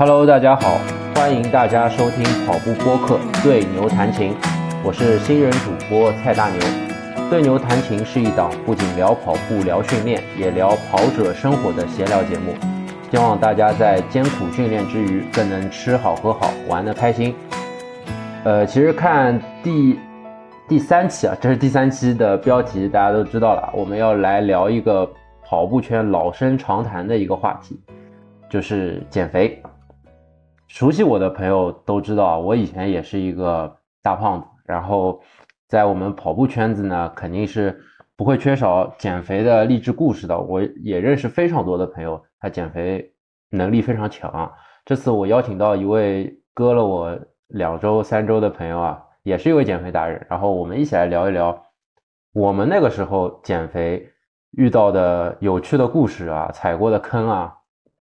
Hello，大家好，欢迎大家收听跑步播客《对牛弹琴》，我是新人主播蔡大牛。《对牛弹琴》是一档不仅聊跑步、聊训练，也聊跑者生活的闲聊节目，希望大家在艰苦训练之余，更能吃好喝好，玩得开心。呃，其实看第第三期啊，这是第三期的标题，大家都知道了，我们要来聊一个跑步圈老生常谈的一个话题，就是减肥。熟悉我的朋友都知道，我以前也是一个大胖子。然后，在我们跑步圈子呢，肯定是不会缺少减肥的励志故事的。我也认识非常多的朋友，他减肥能力非常强。这次我邀请到一位割了我两周、三周的朋友啊，也是一位减肥达人。然后我们一起来聊一聊我们那个时候减肥遇到的有趣的故事啊，踩过的坑啊。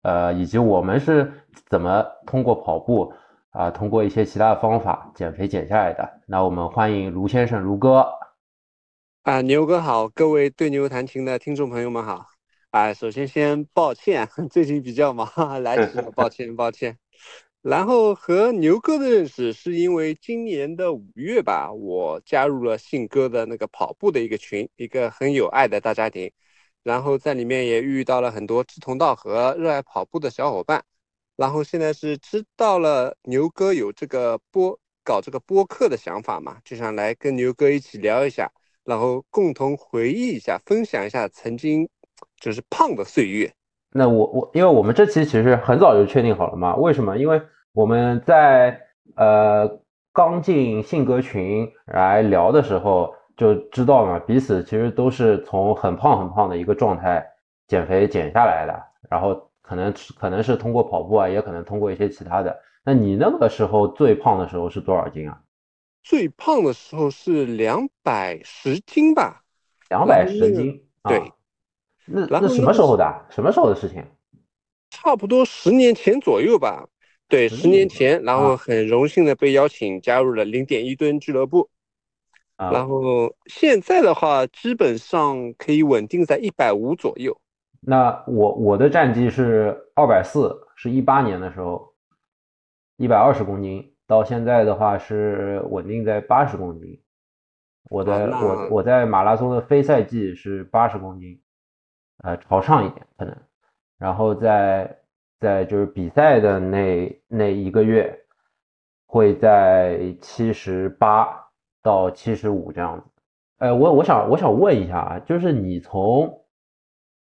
呃，以及我们是怎么通过跑步啊，通过一些其他的方法减肥减下来的？那我们欢迎卢先生，卢哥。啊，牛哥好，各位对牛弹琴的听众朋友们好。啊，首先先抱歉，最近比较忙，来迟了，抱歉抱歉。然后和牛哥的认识是因为今年的五月吧，我加入了信哥的那个跑步的一个群，一个很有爱的大家庭。然后在里面也遇到了很多志同道合、热爱跑步的小伙伴，然后现在是知道了牛哥有这个播搞这个播客的想法嘛，就想来跟牛哥一起聊一下，然后共同回忆一下、分享一下曾经就是胖的岁月。那我我因为我们这期其实很早就确定好了嘛，为什么？因为我们在呃刚进性格群来聊的时候。就知道嘛，彼此其实都是从很胖很胖的一个状态减肥减下来的，然后可能可能是通过跑步啊，也可能通过一些其他的。那你那个时候最胖的时候是多少斤啊？最胖的时候是两百十斤吧，两百十斤。对，那那什么时候的？什么时候的事情？差不多十年前左右吧。对，十年前，然后很荣幸的被邀请加入了零点一吨俱乐部。然后现在的话，基本上可以稳定在一百五左右。那我我的战绩是二百四，是一八年的时候，一百二十公斤，到现在的话是稳定在八十公斤。我的我我在马拉松的非赛季是八十公斤，呃，朝上一点可能。然后在在就是比赛的那那一个月，会在七十八。到七十五这样子，呃，我我想我想问一下啊，就是你从，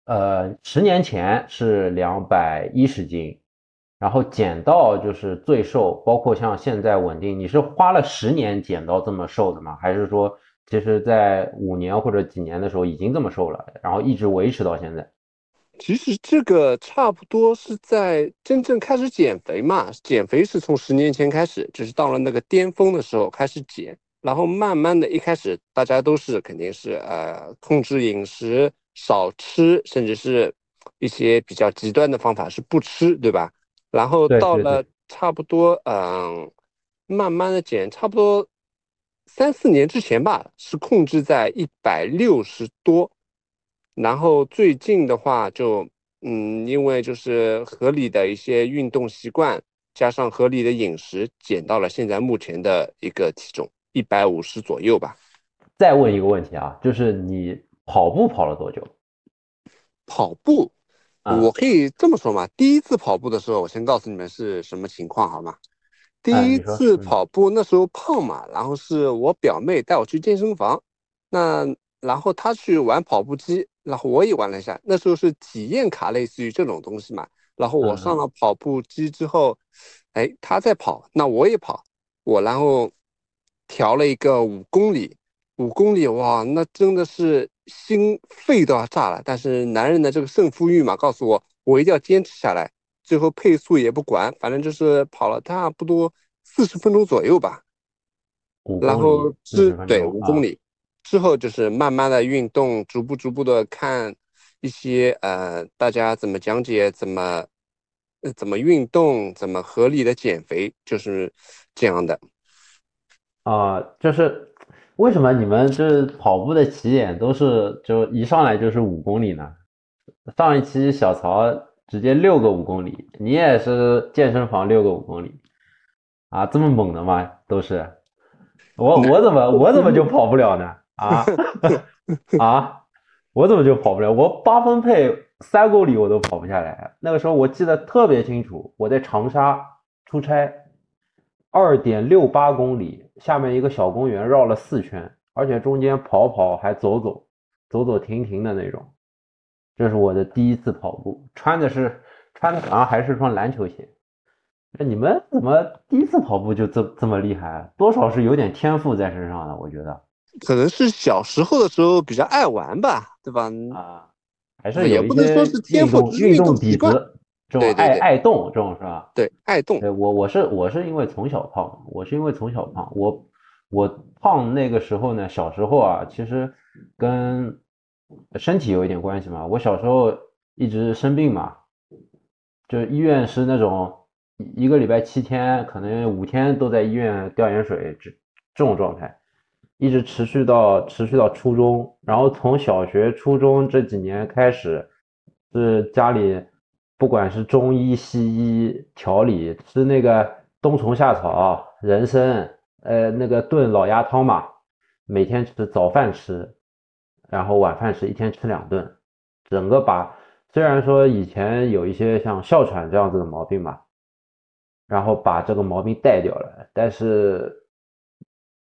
呃，十年前是两百一十斤，然后减到就是最瘦，包括像现在稳定，你是花了十年减到这么瘦的吗？还是说，其实在五年或者几年的时候已经这么瘦了，然后一直维持到现在？其实这个差不多是在真正开始减肥嘛，减肥是从十年前开始，就是到了那个巅峰的时候开始减。然后慢慢的一开始，大家都是肯定是呃控制饮食，少吃，甚至是一些比较极端的方法是不吃，对吧？然后到了差不多嗯，慢慢的减，差不多三四年之前吧，是控制在一百六十多。然后最近的话，就嗯，因为就是合理的一些运动习惯，加上合理的饮食，减到了现在目前的一个体重。一百五十左右吧。再问一个问题啊，就是你跑步跑了多久？跑步，我可以这么说嘛。第一次跑步的时候，我先告诉你们是什么情况好吗？第一次跑步那时候胖嘛，然后是我表妹带我去健身房，那然后她去玩跑步机，然后我也玩了一下。那时候是体验卡，类似于这种东西嘛。然后我上了跑步机之后，哎，她在跑，那我也跑，我然后。调了一个五公里，五公里哇，那真的是心肺都要炸了。但是男人的这个胜负欲嘛，告诉我我一定要坚持下来。最后配速也不管，反正就是跑了差不多四十分钟左右吧。然后之对五公里之后就是慢慢的运动，逐步逐步的看一些呃大家怎么讲解，怎么怎么运动，怎么合理的减肥，就是这样的。啊，就是为什么你们这跑步的起点都是就一上来就是五公里呢？上一期小曹直接六个五公里。你也是健身房六个五公里啊？这么猛的吗？都是我 我怎么我怎么就跑不了呢？啊 啊！我怎么就跑不了？我八分配三公里我都跑不下来。那个时候我记得特别清楚，我在长沙出差，二点六八公里，下面一个小公园绕了四圈，而且中间跑跑还走走，走走停停的那种。这是我的第一次跑步，穿的是穿的好像还是双篮球鞋。那你们怎么第一次跑步就这这么厉害？多少是有点天赋在身上的，我觉得。可能是小时候的时候比较爱玩吧，对吧？啊，还是也不能说是天赋运动底子，这种爱爱动这种是吧？对，爱动。对我我是我是因为从小胖，我是因为从小胖，我我胖那个时候呢，小时候啊，其实跟身体有一点关系嘛。我小时候一直生病嘛，就医院是那种一个礼拜七天，可能五天都在医院吊盐水这这种状态。一直持续到持续到初中，然后从小学、初中这几年开始，是家里不管是中医、西医调理，吃那个冬虫夏草、人参，呃，那个炖老鸭汤嘛，每天吃早饭吃，然后晚饭吃，一天吃两顿，整个把虽然说以前有一些像哮喘这样子的毛病嘛，然后把这个毛病带掉了，但是。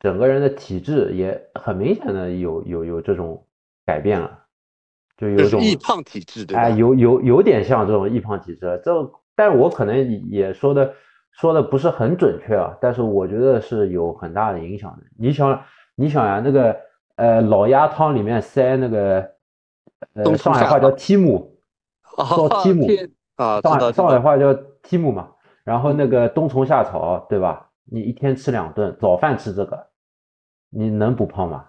整个人的体质也很明显的有有有这种改变了，就有种易胖体质，对吧？哎，有有有点像这种易胖体质，这但我可能也说的说的不是很准确啊，但是我觉得是有很大的影响的。你想你想呀，那个呃老鸭汤里面塞那个呃上海话叫提姆，叫提姆啊，上海上海话叫提姆嘛，然后那个冬虫夏草，对吧？你一天吃两顿，早饭吃这个。你能不胖吗？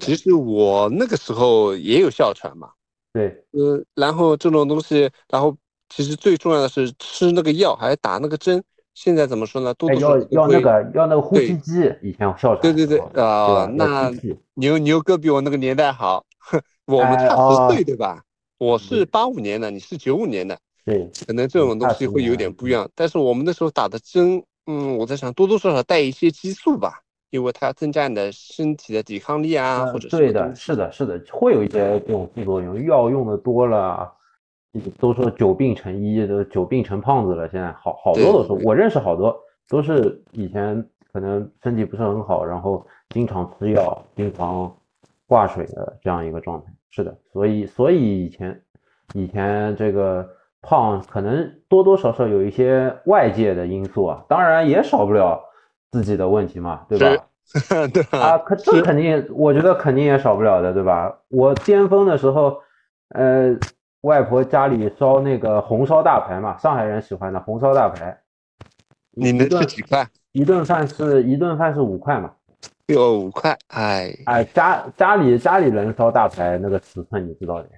其实我那个时候也有哮喘嘛。对，嗯，然后这种东西，然后其实最重要的是吃那个药，还打那个针。现在怎么说呢？多多要要那个要那个呼吸机，以前哮喘。对对对啊，那牛牛哥比我那个年代好，我们差十岁对吧？我是八五年的，你是九五年的，对，可能这种东西会有点不一样。但是我们那时候打的针，嗯，我在想多多少少带一些激素吧。因为它增加你的身体的抵抗力啊，或者对的，是的，是的，会有一些这种副作用。药用的多了，都说久病成医，都久病成胖子了。现在好好多都是，我认识好多都是以前可能身体不是很好，然后经常吃药、经常挂水的这样一个状态。是的，所以所以以前以前这个胖可能多多少少有一些外界的因素啊，当然也少不了。自己的问题嘛，对吧？对啊，可这肯定，我觉得肯定也少不了的，对吧？我巅峰的时候，呃，外婆家里烧那个红烧大排嘛，上海人喜欢的红烧大排。你能吃几块？一顿饭是一顿饭是五块嘛？有五块，哎哎，家家里家里人烧大排那个尺寸你知道的。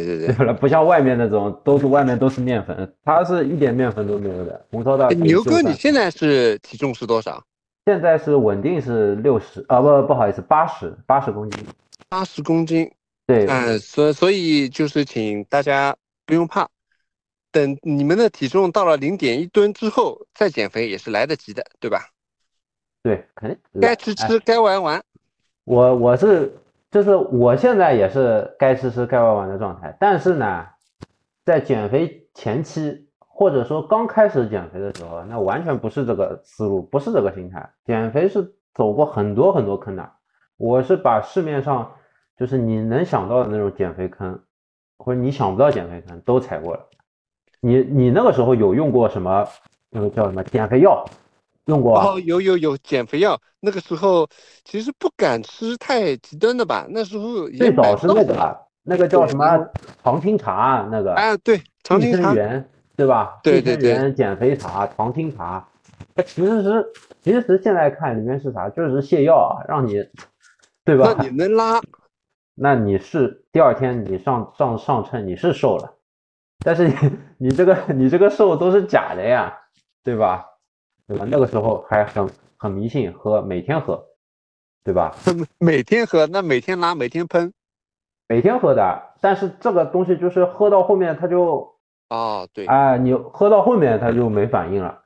对对对，不像外面那种，都是外面都是面粉，它是一点面粉都没有的。红烧大牛哥，你现在是体重是多少？现在是稳定是六十啊，不不好意思，八十八十公斤。八十公斤，对，嗯，所所以就是请大家不用怕，等你们的体重到了零点一吨之后再减肥也是来得及的，对吧？对，肯定该吃吃，该玩玩。我我是。就是我现在也是该吃吃该玩玩的状态，但是呢，在减肥前期或者说刚开始减肥的时候，那完全不是这个思路，不是这个心态。减肥是走过很多很多坑的，我是把市面上就是你能想到的那种减肥坑，或者你想不到减肥坑都踩过了。你你那个时候有用过什么那个叫什么减肥药？用过哦，有有有减肥药，那个时候其实不敢吃太极端的吧。那时候最早是那个那个叫什么常青茶那个，哎对，常青茶，对吧？对对对，减肥茶、常青茶，它其实是其实现在看里面是啥，就是泻药啊，让你对吧？那你能拉，那你是第二天你上上上称你是瘦了，但是你你这个你这个瘦都是假的呀，对吧？对吧？那个时候还很很迷信，喝每天喝，对吧？每天喝，那每天拉，每天喷，每天喝的。但是这个东西就是喝到后面，它就啊，对，啊，你喝到后面它就没反应了，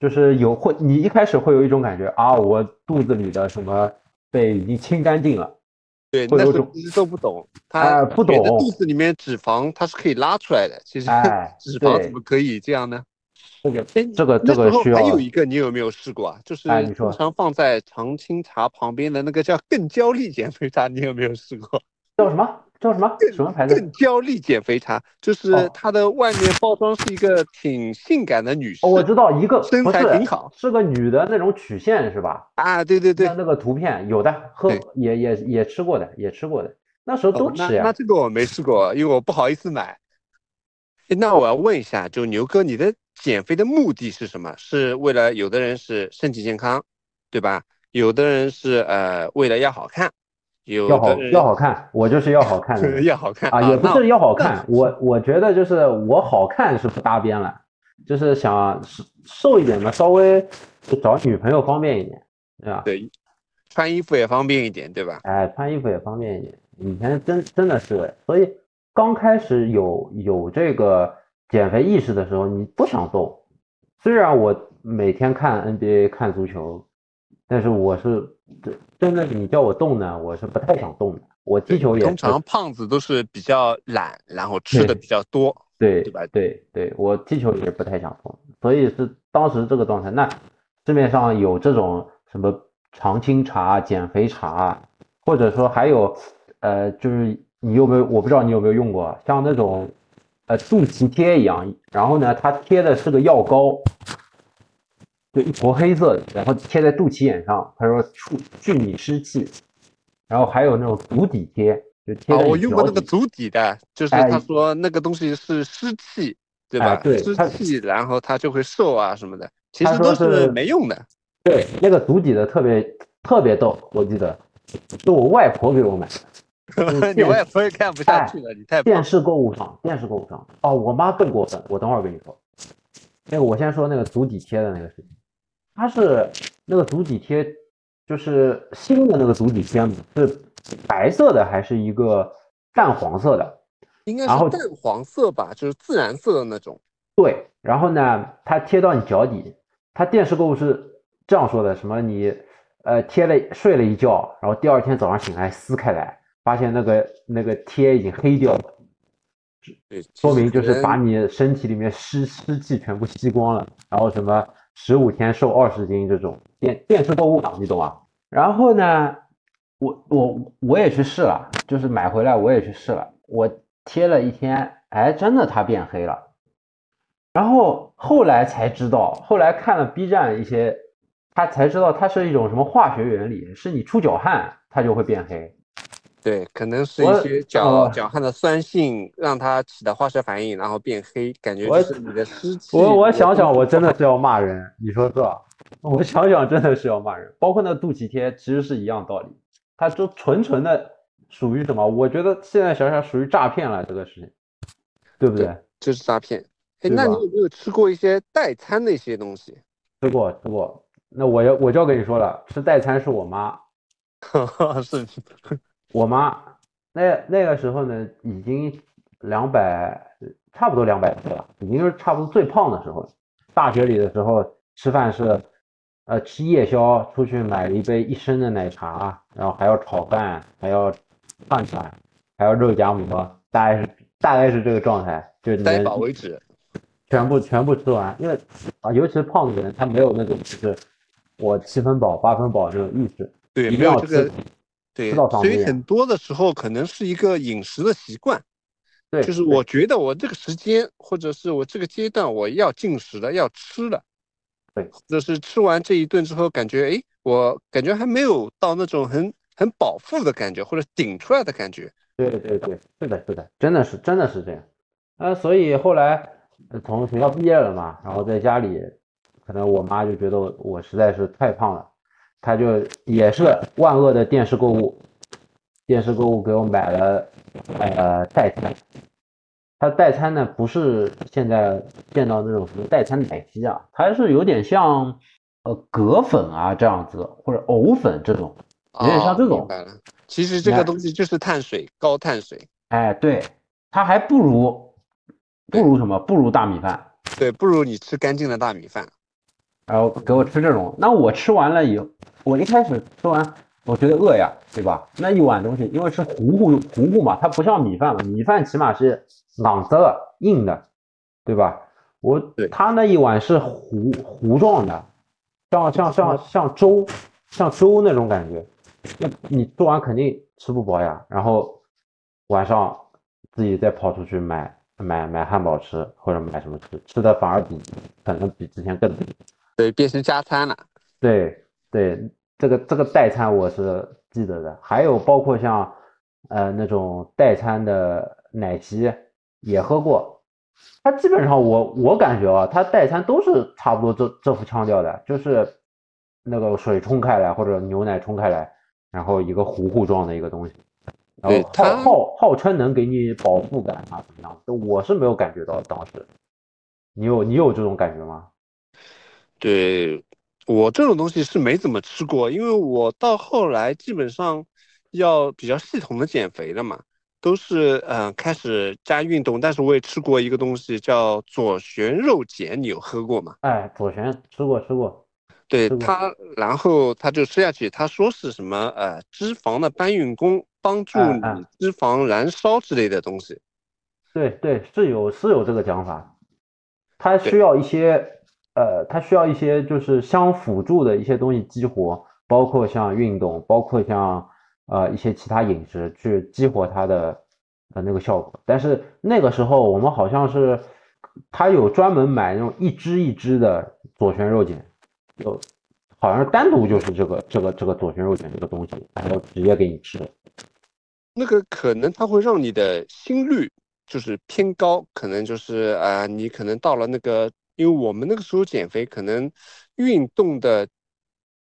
就是有会，你一开始会有一种感觉啊，我肚子里的什么被已经清干净了。对，那时候其实都不懂，他不懂肚子里面脂肪它是可以拉出来的，其实 脂肪怎么可以这样呢？这个这个这个需要。还有一个你有没有试过啊？就是经常放在常青茶旁边的那个叫更焦虑减肥茶，你有没有试过？叫什么？叫什么？什么牌子？更焦虑减肥茶，就是它的外面包装是一个挺性感的女士。我知道一个身材挺好，是个女的那种曲线是吧？啊，对对对，那个图片有的，喝也也也吃过的，也吃过的，那时候都吃呀。那这个我没试过，因为我不好意思买。那我要问一下，就牛哥，你的减肥的目的是什么？是为了有的人是身体健康，对吧？有的人是呃为了要好看。要好要好看，我就是要好看的，要好看啊，也不是要好看，我我觉得就是我好看是不搭边了，就是想瘦一点嘛，稍微找女朋友方便一点，对吧？对，穿衣服也方便一点，对吧？哎，穿衣服也方便一点，以前真真的是，所以刚开始有有这个减肥意识的时候，你不想动，虽然我每天看 NBA 看足球。但是我是真真的，你叫我动呢，我是不太想动的。我踢球也通常胖子都是比较懒，然后吃的比较多，对对吧？对对，我踢球也不太想动，所以是当时这个状态。那市面上有这种什么常青茶、减肥茶，或者说还有呃，就是你有没有？我不知道你有没有用过，像那种呃肚脐贴一样，然后呢，它贴的是个药膏。就一坨黑色的，然后贴在肚脐眼上。他说促去你湿气，然后还有那种足底贴，就贴在我用过那个足底的，就是他说那个东西是湿气，对吧？对，湿气，然后它就会瘦啊什么的。其实都是没用的。对，那个足底的特别特别逗，我记得是我外婆给我买的。你外婆也看不下去了，你太电视购物上，电视购物上。哦，我妈更过分，我等会儿跟你说。那个我先说那个足底贴的那个事情。它是那个足底贴，就是新的那个足底贴是白色的还是一个淡黄色的？应该是淡黄色吧，就是自然色的那种。对，然后呢，它贴到你脚底。它电视购物是这样说的：什么你呃贴了睡了一觉，然后第二天早上醒来撕开来，发现那个那个贴已经黑掉了，说明就是把你身体里面湿湿气全部吸光了，然后什么。十五天瘦二十斤这种电电视购物党，你懂啊？然后呢，我我我也去试了，就是买回来我也去试了，我贴了一天，哎，真的它变黑了。然后后来才知道，后来看了 B 站一些，他才知道它是一种什么化学原理，是你出脚汗它就会变黑。对，可能是一些脚脚汗的酸性让它起的化学反应，然后变黑，感觉就是你的湿气。我我想想，我真的是要骂人，你说是吧？我想想，真的是要骂人。包括那肚脐贴，其实是一样道理，它就纯纯的属于什么？我觉得现在想想属于诈骗了，这个事情，对不对？就是诈骗。哎，那你有没有吃过一些代餐的一些东西？吃过，吃过。那我要我就要跟你说了，吃代餐是我妈。是。我妈那那个时候呢，已经两百，差不多两百岁了，已经是差不多最胖的时候。大学里的时候吃饭是，呃，吃夜宵，出去买了一杯一升的奶茶，然后还要炒饭，还要饭团，还要肉夹馍，大概是大概是这个状态，就待饱为止，全部全部吃完。因为啊，尤其是胖的人，他没有那种就是我七分饱八分饱这种意识，对，一定要吃。对，所以很多的时候可能是一个饮食的习惯，对，就是我觉得我这个时间或者是我这个阶段我要进食了，要吃了，对，或者是吃完这一顿之后感觉，哎，我感觉还没有到那种很很饱腹的感觉或者顶出来的感觉，对对对，是的，是的，真的是真的是这样，呃，所以后来从学校毕业了嘛，然后在家里，可能我妈就觉得我实在是太胖了。他就也是万恶的电视购物，电视购物给我买了呃代餐，它代餐呢不是现在见到那种什么代餐奶昔啊，它是有点像呃葛粉啊这样子或者藕粉这种，有点像这种。其实这个东西就是碳水，高碳水。哎，对，它还不如不如什么？不如大米饭。对，不如你吃干净的大米饭。然后给我吃这种，那我吃完了以后，我一开始吃完，我觉得饿呀，对吧？那一碗东西，因为是糊糊糊糊嘛，它不像米饭嘛，米饭起码是朗子硬的，对吧？我他那一碗是糊糊状的，像像像像粥，像粥那种感觉，那你做完肯定吃不饱呀。然后晚上自己再跑出去买买买汉堡吃，或者买什么吃，吃的反而比可能比之前更。对，变成加餐了。对对，这个这个代餐我是记得的，还有包括像呃那种代餐的奶昔也喝过，它基本上我我感觉啊，它代餐都是差不多这这副腔调的，就是那个水冲开来或者牛奶冲开来，然后一个糊糊状的一个东西，然后号号号称能给你饱腹感啊怎么样？我是没有感觉到当时，你有你有这种感觉吗？对我这种东西是没怎么吃过，因为我到后来基本上要比较系统的减肥了嘛，都是嗯开始加运动。但是我也吃过一个东西叫左旋肉碱，你有喝过吗？哎，左旋吃过吃过。对它，然后他就吃下去，他说是什么呃脂肪的搬运工，帮助你脂肪燃烧之类的东西。对对，是有是有这个讲法，它需要一些。呃，它需要一些就是相辅助的一些东西激活，包括像运动，包括像呃一些其他饮食去激活它的呃那个效果。但是那个时候我们好像是，他有专门买那种一支一支的左旋肉碱，就好像单独就是这个这个这个左旋肉碱这个东西，然后直接给你吃。那个可能它会让你的心率就是偏高，可能就是啊，你可能到了那个。因为我们那个时候减肥，可能运动的，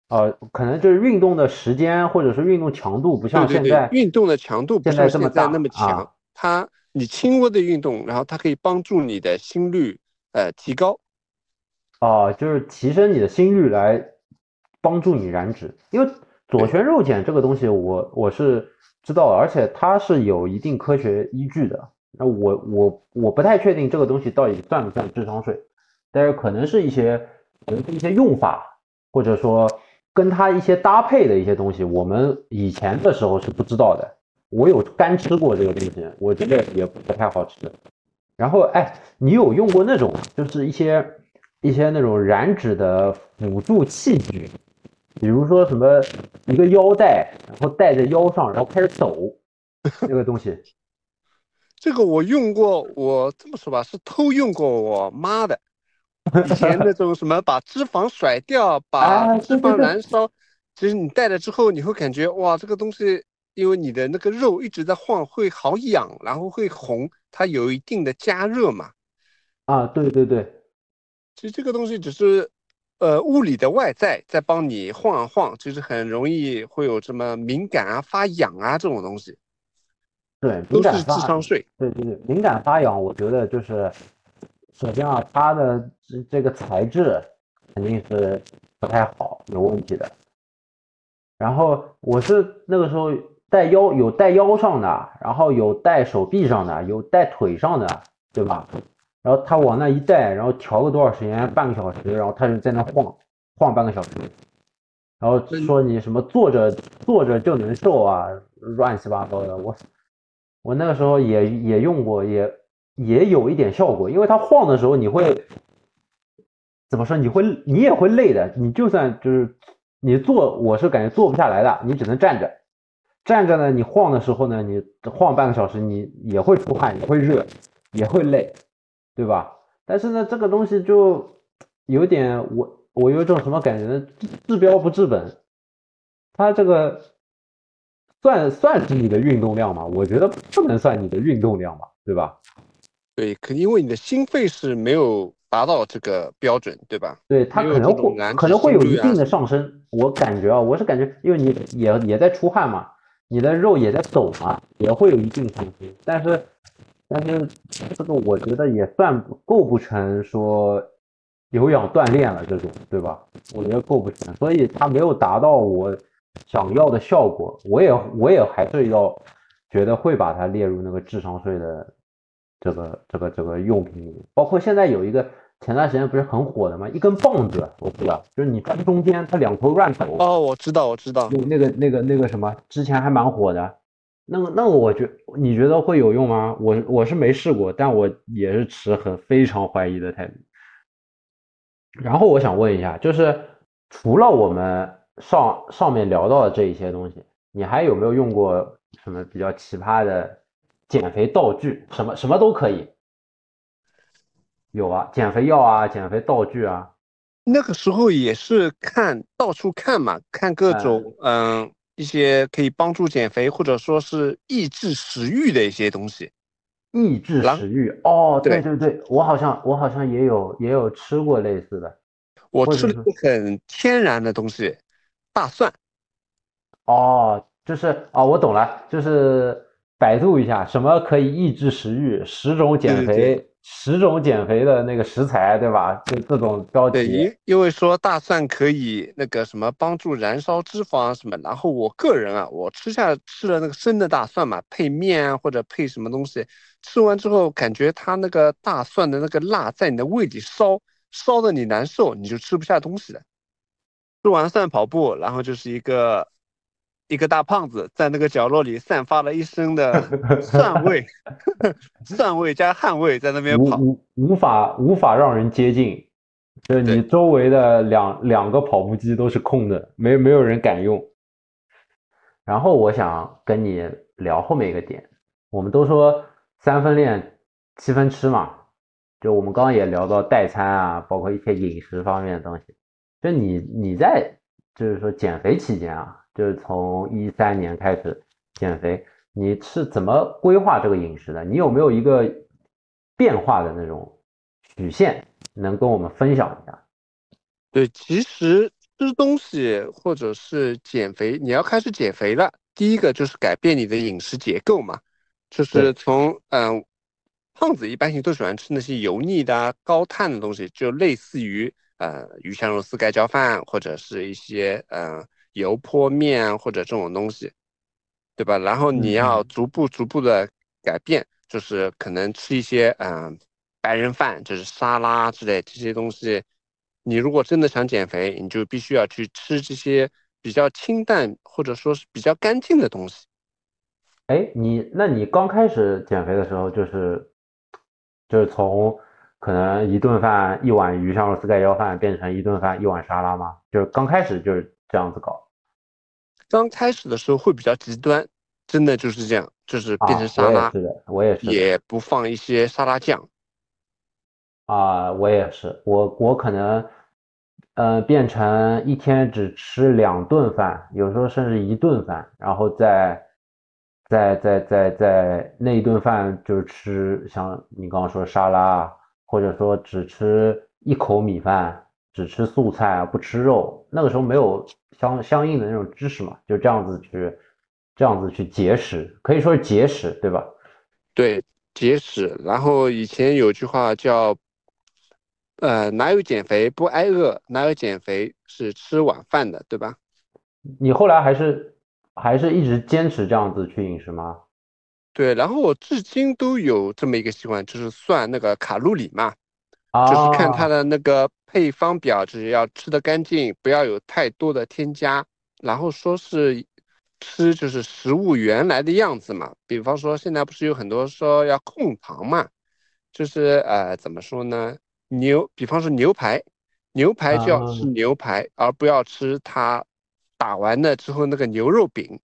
呃，可能就是运动的时间或者是运动强度不像现在运动的强度不像现在那么强。它你轻微的运动，然后它可以帮助你的心率呃提高。哦，就是提升你的心率来帮助你燃脂。因为左旋肉碱这个东西，我我是知道，而且它是有一定科学依据的。那我我我不太确定这个东西到底算不算智商税。但是可能是一些，可能是一些用法，或者说跟它一些搭配的一些东西，我们以前的时候是不知道的。我有干吃过这个东西，我觉得也不太好吃。然后，哎，你有用过那种，就是一些一些那种燃脂的辅助器具，比如说什么一个腰带，然后戴在腰上，然后开始抖，这个东西。这个我用过，我这么说吧，是偷用过我妈的。以前那种什么把脂肪甩掉，把脂肪燃烧，其实你戴了之后，你会感觉哇，这个东西，因为你的那个肉一直在晃，会好痒，然后会红，它有一定的加热嘛。啊，对对对，其实这个东西只是呃物理的外在在帮你晃啊晃，就是很容易会有什么敏感啊、发痒啊这种东西。对，都是智商税。对对对，敏感发痒，我觉得就是。首先啊，它的这这个材质肯定是不太好，有问题的。然后我是那个时候带腰有带腰上的，然后有带手臂上的，有带腿上的，对吧？然后他往那一带，然后调个多少时间，半个小时，然后他就在那晃晃半个小时，然后说你什么坐着坐着就能瘦啊，乱七八糟的。我我那个时候也也用过，也。也有一点效果，因为它晃的时候，你会怎么说？你会你也会累的。你就算就是你坐，我是感觉坐不下来的，你只能站着。站着呢，你晃的时候呢，你晃半个小时，你也会出汗，也会热，也会累，对吧？但是呢，这个东西就有点，我我有一种什么感觉呢？治标不治本。它这个算算是你的运动量吗？我觉得不能算你的运动量吧，对吧？对，肯定因为你的心肺是没有达到这个标准，对吧？对，它可能会可能会有一定的上升。我感觉啊，我是感觉，因为你也也在出汗嘛，你的肉也在走嘛，也会有一定上升。但是，但是这个我觉得也算构不成说有氧锻炼了这种，对吧？我觉得构不成，所以它没有达到我想要的效果。我也我也还是要觉得会把它列入那个智商税的。这个这个这个用品里面，包括现在有一个前段时间不是很火的吗？一根棒子，我知道，就是你转中间，它两头乱抖。哦，我知道，我知道，那个那个那个什么，之前还蛮火的。那个那个，我觉你觉得会有用吗？我我是没试过，但我也是持很非常怀疑的态度。然后我想问一下，就是除了我们上上面聊到的这一些东西，你还有没有用过什么比较奇葩的减肥道具？什么什么都可以。有啊，减肥药啊，减肥道具啊。那个时候也是看到处看嘛，看各种嗯一些可以帮助减肥或者说是抑制食欲的一些东西。抑制食欲哦，对对对，我好像我好像也有也有吃过类似的。我吃了很天然的东西，大蒜。哦，就是哦，我懂了，就是百度一下什么可以抑制食欲，十种减肥。十种减肥的那个食材，对吧？就这种标题。对，因因为说大蒜可以那个什么帮助燃烧脂肪什么。然后我个人啊，我吃下吃了那个生的大蒜嘛，配面啊或者配什么东西，吃完之后感觉它那个大蒜的那个辣在你的胃里烧，烧的你难受，你就吃不下东西了。吃完蒜跑步，然后就是一个。一个大胖子在那个角落里散发了一身的 蒜味，蒜味加汗味在那边跑，无无法无法让人接近，就是你周围的两两个跑步机都是空的，没没有人敢用。然后我想跟你聊后面一个点，我们都说三分练七分吃嘛，就我们刚刚也聊到代餐啊，包括一些饮食方面的东西，就你你在就是说减肥期间啊。就是从一三年开始减肥，你是怎么规划这个饮食的？你有没有一个变化的那种曲线，能跟我们分享一下？对，其实吃东西或者是减肥，你要开始减肥了，第一个就是改变你的饮食结构嘛，就是从嗯，胖子一般性都喜欢吃那些油腻的、高碳的东西，就类似于呃鱼香肉丝盖浇饭或者是一些嗯。油泼面或者这种东西，对吧？然后你要逐步逐步的改变，就是可能吃一些嗯白人饭，就是沙拉之类这些东西。你如果真的想减肥，你就必须要去吃这些比较清淡或者说是比较干净的东西。哎，你那你刚开始减肥的时候，就是就是从可能一顿饭一碗鱼香肉丝盖浇饭变成一顿饭一碗沙拉吗？就是刚开始就是。这样子搞，刚开始的时候会比较极端，真的就是这样，就是变成沙拉，是的，我也是，也不放一些沙拉酱。啊，我也是，我我可能，呃，变成一天只吃两顿饭，有时候甚至一顿饭，然后再，再再再再那一顿饭就是吃像你刚刚说沙拉，或者说只吃一口米饭。只吃素菜啊，不吃肉。那个时候没有相相应的那种知识嘛，就这样子去，这样子去节食，可以说是节食，对吧？对，节食。然后以前有句话叫，呃，哪有减肥不挨饿？哪有减肥是吃晚饭的，对吧？你后来还是还是一直坚持这样子去饮食吗？对，然后我至今都有这么一个习惯，就是算那个卡路里嘛。就是看它的那个配方表，就是要吃的干净，不要有太多的添加。然后说是吃就是食物原来的样子嘛。比方说现在不是有很多说要控糖嘛，就是呃怎么说呢？牛，比方说牛排，牛排就要吃牛排，而不要吃它打完了之后那个牛肉饼。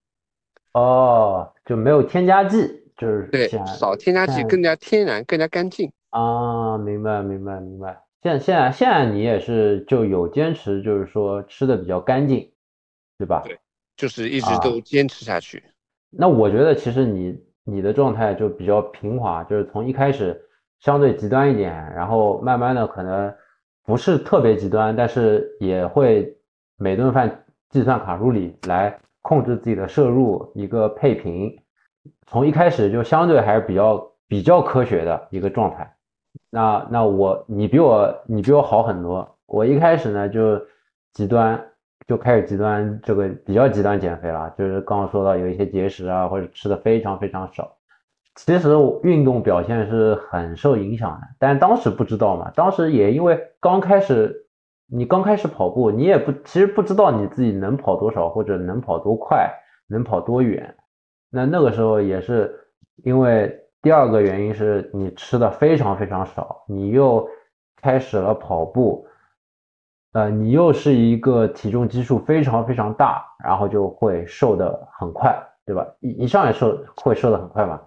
哦，就没有添加剂，就是对，少添加剂，更加天然，更加干净。啊，明白明白明白。现现在现在你也是就有坚持，就是说吃的比较干净，对吧？对，就是一直都坚持下去。那我觉得其实你你的状态就比较平滑，就是从一开始相对极端一点，然后慢慢的可能不是特别极端，但是也会每顿饭计算卡路里来控制自己的摄入一个配平，从一开始就相对还是比较比较科学的一个状态。那那我你比我你比我好很多。我一开始呢就极端就开始极端这个比较极端减肥了，就是刚刚说到有一些节食啊，或者吃的非常非常少。其实运动表现是很受影响的，但当时不知道嘛，当时也因为刚开始，你刚开始跑步，你也不其实不知道你自己能跑多少或者能跑多快，能跑多远。那那个时候也是因为第二个原因是你吃的非常非常少，你又开始了跑步，呃，你又是一个体重基数非常非常大，然后就会瘦的很快。对吧？一一上来瘦会瘦的很快嘛，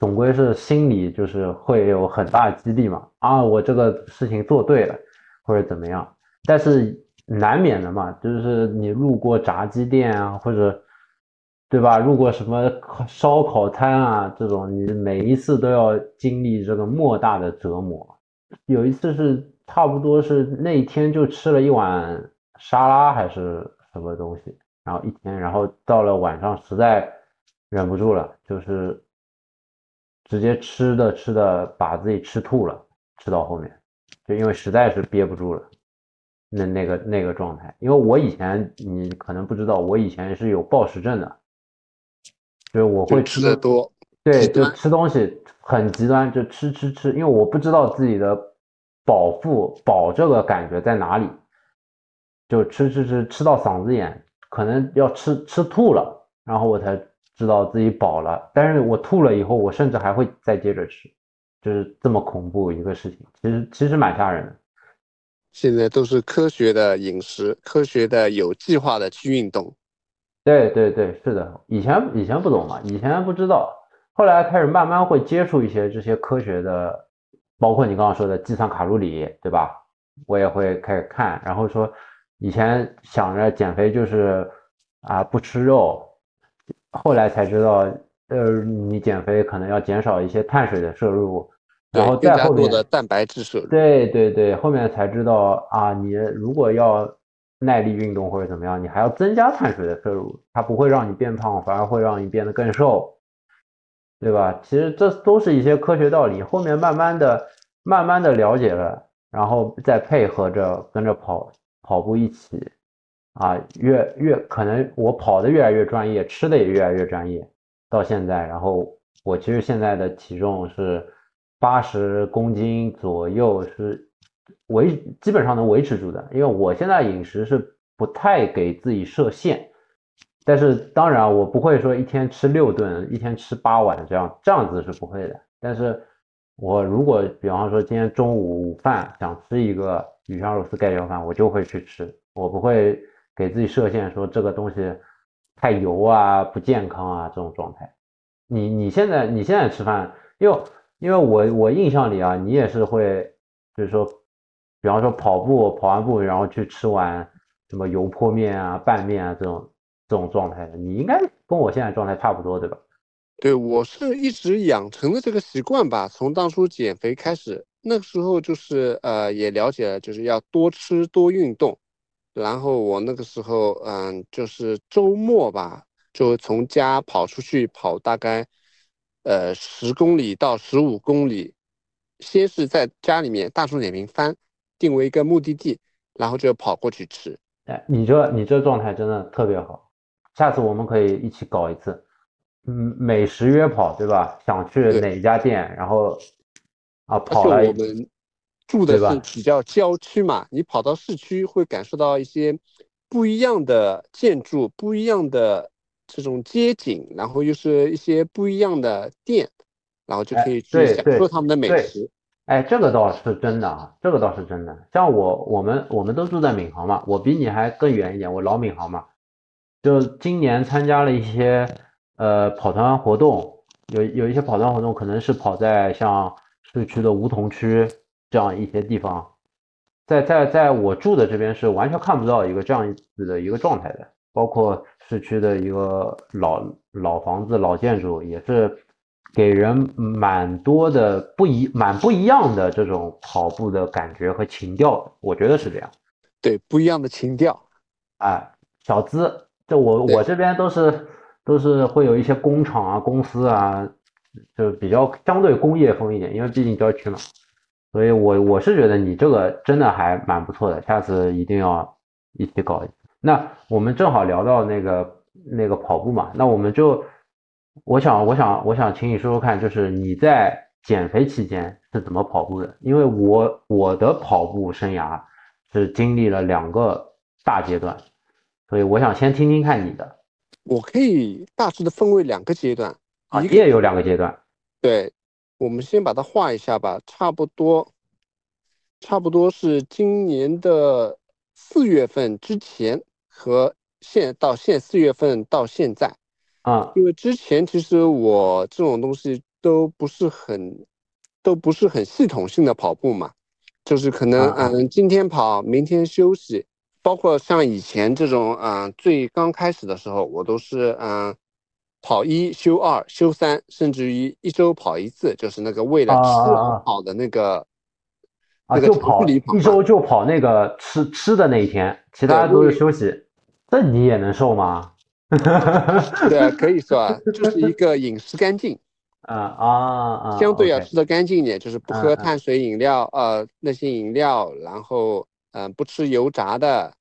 总归是心里就是会有很大激励嘛。啊，我这个事情做对了，或者怎么样？但是难免的嘛，就是你路过炸鸡店啊，或者对吧？路过什么烧烤摊啊，这种你每一次都要经历这个莫大的折磨。有一次是差不多是那一天就吃了一碗沙拉还是什么东西。然后一天，然后到了晚上实在忍不住了，就是直接吃的吃的把自己吃吐了，吃到后面就因为实在是憋不住了，那那个那个状态，因为我以前你可能不知道，我以前是有暴食症的，就是我会吃的多，对，就吃东西很极端，就吃吃吃，因为我不知道自己的饱腹饱这个感觉在哪里，就吃吃吃吃到嗓子眼。可能要吃吃吐了，然后我才知道自己饱了。但是我吐了以后，我甚至还会再接着吃，就是这么恐怖一个事情。其实其实蛮吓人的。现在都是科学的饮食，科学的有计划的去运动。对对对，是的。以前以前不懂嘛，以前不知道，后来开始慢慢会接触一些这些科学的，包括你刚刚说的计算卡路里，对吧？我也会开始看，然后说。以前想着减肥就是啊不吃肉，后来才知道，呃，你减肥可能要减少一些碳水的摄入，然后再后面的蛋白质摄入。对对对，后面才知道啊，你如果要耐力运动或者怎么样，你还要增加碳水的摄入，它不会让你变胖，反而会让你变得更瘦，对吧？其实这都是一些科学道理。后面慢慢的、慢慢的了解了，然后再配合着跟着跑。跑步一起啊，越越可能我跑的越来越专业，吃的也越来越专业。到现在，然后我其实现在的体重是八十公斤左右，是维基本上能维持住的。因为我现在饮食是不太给自己设限，但是当然我不会说一天吃六顿，一天吃八碗这样，这样子是不会的。但是我如果比方说今天中午午饭想吃一个。鱼香肉丝盖浇饭，我就会去吃，我不会给自己设限，说这个东西太油啊、不健康啊这种状态。你你现在你现在吃饭，因为因为我我印象里啊，你也是会，就是说，比方说跑步跑完步，然后去吃完什么油泼面啊、拌面啊这种这种状态的，你应该跟我现在状态差不多，对吧？对，我是一直养成的这个习惯吧，从当初减肥开始。那个时候就是呃，也了解了，就是要多吃多运动。然后我那个时候嗯，就是周末吧，就从家跑出去跑大概呃十公里到十五公里。先是在家里面大众点评翻定为一个目的地，然后就跑过去吃。哎，你这你这状态真的特别好，下次我们可以一起搞一次，嗯，美食约跑，对吧？想去哪家店，然后。啊，跑了。我们住的是比较郊区嘛，你跑到市区会感受到一些不一样的建筑、不一样的这种街景，然后又是一些不一样的店，然后就可以去享受他们的美食。哎，哎这个倒是真的啊，这个倒是真的。像我，我们我们都住在闵行嘛，我比你还更远一点，我老闵行嘛。就今年参加了一些呃跑团活动，有有一些跑团活动可能是跑在像。市区的梧桐区这样一些地方，在在在我住的这边是完全看不到一个这样子的一个状态的，包括市区的一个老老房子、老建筑，也是给人蛮多的不一蛮不一样的这种跑步的感觉和情调，我觉得是这样。对，不一样的情调。哎，小资，这我我这边都是都是会有一些工厂啊、公司啊。就比较相对工业风一点，因为毕竟郊区嘛，所以我我是觉得你这个真的还蛮不错的，下次一定要一起搞。那我们正好聊到那个那个跑步嘛，那我们就我想，我想，我想请你说说看，就是你在减肥期间是怎么跑步的？因为我我的跑步生涯是经历了两个大阶段，所以我想先听听看你的。我可以大致的分为两个阶段啊，你也有两个阶段。对，我们先把它画一下吧，差不多，差不多是今年的四月份之前和现到现四月份到现在啊，因为之前其实我这种东西都不是很，都不是很系统性的跑步嘛，就是可能嗯今天跑，明天休息。包括像以前这种，嗯，最刚开始的时候，我都是，嗯，跑一休二休三，甚至于一周跑一次，就是那个为了吃跑的那个，啊，就跑一周就跑那个吃吃的那一天，其他都是休息。那你也能瘦吗？对，可以说啊，就是一个饮食干净，啊 啊啊，相对要吃的干净一点，就是不喝碳水饮料，呃，那些饮料，然后。嗯，不吃油炸的，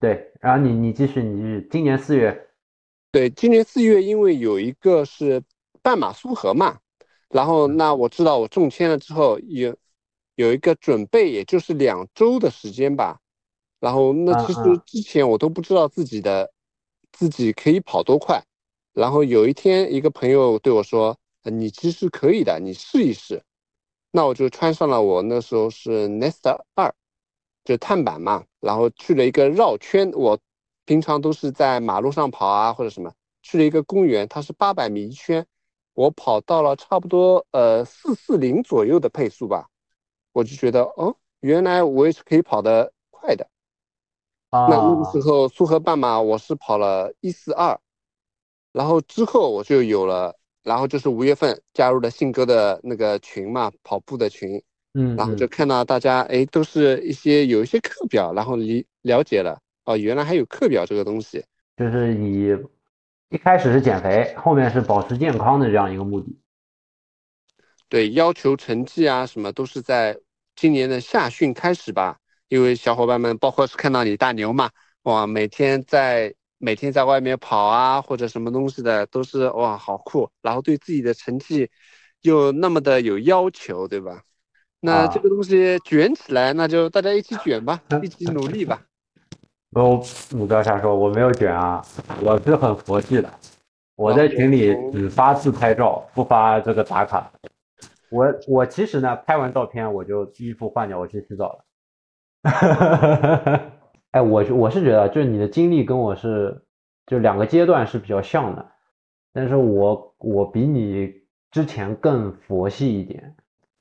对。然后你你继续，你今年四月，对，今年四月，因为有一个是半马苏荷嘛，然后那我知道我中签了之后有有一个准备，也就是两周的时间吧。然后那其实之前我都不知道自己的自己可以跑多快。然后有一天一个朋友对我说：“你其实可以的，你试一试。”那我就穿上了我那时候是 Nest 二。就碳板嘛，然后去了一个绕圈。我平常都是在马路上跑啊，或者什么，去了一个公园，它是八百米一圈，我跑到了差不多呃四四零左右的配速吧，我就觉得哦，原来我也是可以跑得快的。啊，那那个时候苏荷半马我是跑了一四二，然后之后我就有了，然后就是五月份加入了信哥的那个群嘛，跑步的群。嗯，然后就看到大家哎，都是一些有一些课表，然后你了解了哦，原来还有课表这个东西。就是你一开始是减肥，后面是保持健康的这样一个目的。对，要求成绩啊什么都是在今年的夏训开始吧，因为小伙伴们包括是看到你大牛嘛，哇，每天在每天在外面跑啊或者什么东西的都是哇好酷，然后对自己的成绩又那么的有要求，对吧？那这个东西卷起来，那就大家一起卷吧，一起努力吧。我你不要瞎说，我没有卷啊，我是很佛系的。我在群里只发自拍照，不发这个打卡。我我其实呢，拍完照片我就衣服换掉，我去洗澡了。哈哈哈！哈哎，我我是觉得，就是你的经历跟我是就两个阶段是比较像的，但是我我比你之前更佛系一点。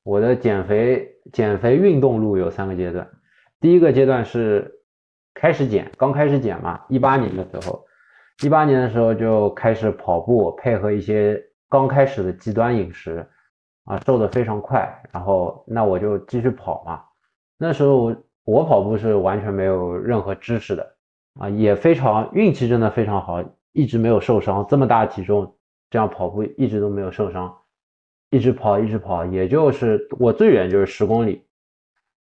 我的减肥减肥运动路有三个阶段，第一个阶段是开始减，刚开始减嘛，一八年的时候，一八年的时候就开始跑步，配合一些刚开始的极端饮食，啊，瘦的非常快，然后那我就继续跑嘛。那时候我跑步是完全没有任何知识的，啊，也非常运气真的非常好，一直没有受伤，这么大体重这样跑步一直都没有受伤。一直跑，一直跑，也就是我最远就是十公里，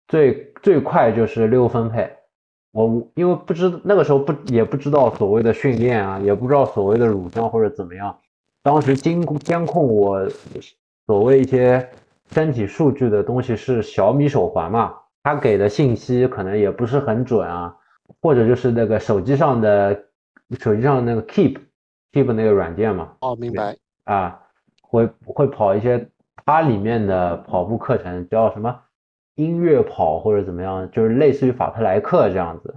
最最快就是六分配。我因为不知那个时候不也不知道所谓的训练啊，也不知道所谓的乳酸或者怎么样。当时监监控我所谓一些身体数据的东西是小米手环嘛，他给的信息可能也不是很准啊，或者就是那个手机上的手机上那个 Keep Keep 那个软件嘛。哦，明白啊。会会跑一些它里面的跑步课程，叫什么音乐跑或者怎么样，就是类似于法特莱克这样子，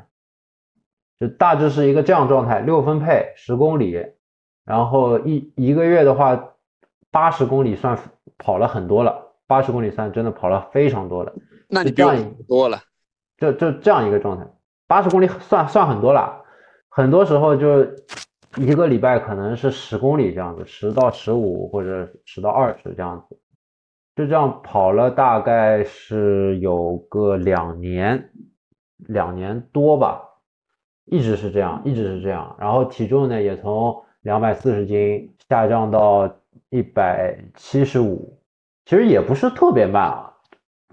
就大致是一个这样状态，六分配十公里，然后一一个月的话，八十公里算跑了很多了，八十公里算真的跑了非常多了。那你比我多了，就就这样一个状态，八十公里算算很多了，很多时候就。一个礼拜可能是十公里这样子，十到十五或者十到二十这样子，就这样跑了大概是有个两年，两年多吧，一直是这样，一直是这样。然后体重呢也从两百四十斤下降到一百七十五，其实也不是特别慢啊。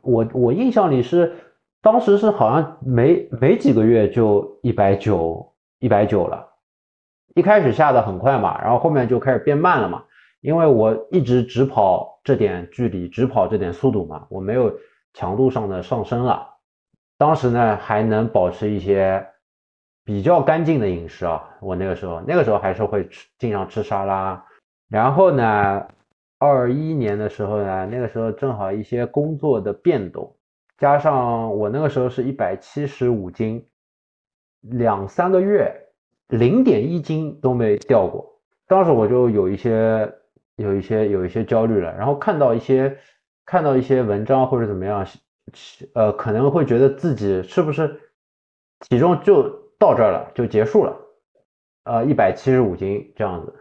我我印象里是当时是好像没没几个月就一百九一百九了。一开始下的很快嘛，然后后面就开始变慢了嘛，因为我一直只跑这点距离，只跑这点速度嘛，我没有强度上的上升了。当时呢还能保持一些比较干净的饮食啊，我那个时候那个时候还是会吃经常吃沙拉，然后呢，二一年的时候呢，那个时候正好一些工作的变动，加上我那个时候是一百七十五斤，两三个月零点一斤都没掉过，当时我就有一些有一些有一些焦虑了，然后看到一些看到一些文章或者怎么样。呃，可能会觉得自己是不是体重就到这儿了，就结束了？呃，一百七十五斤这样子，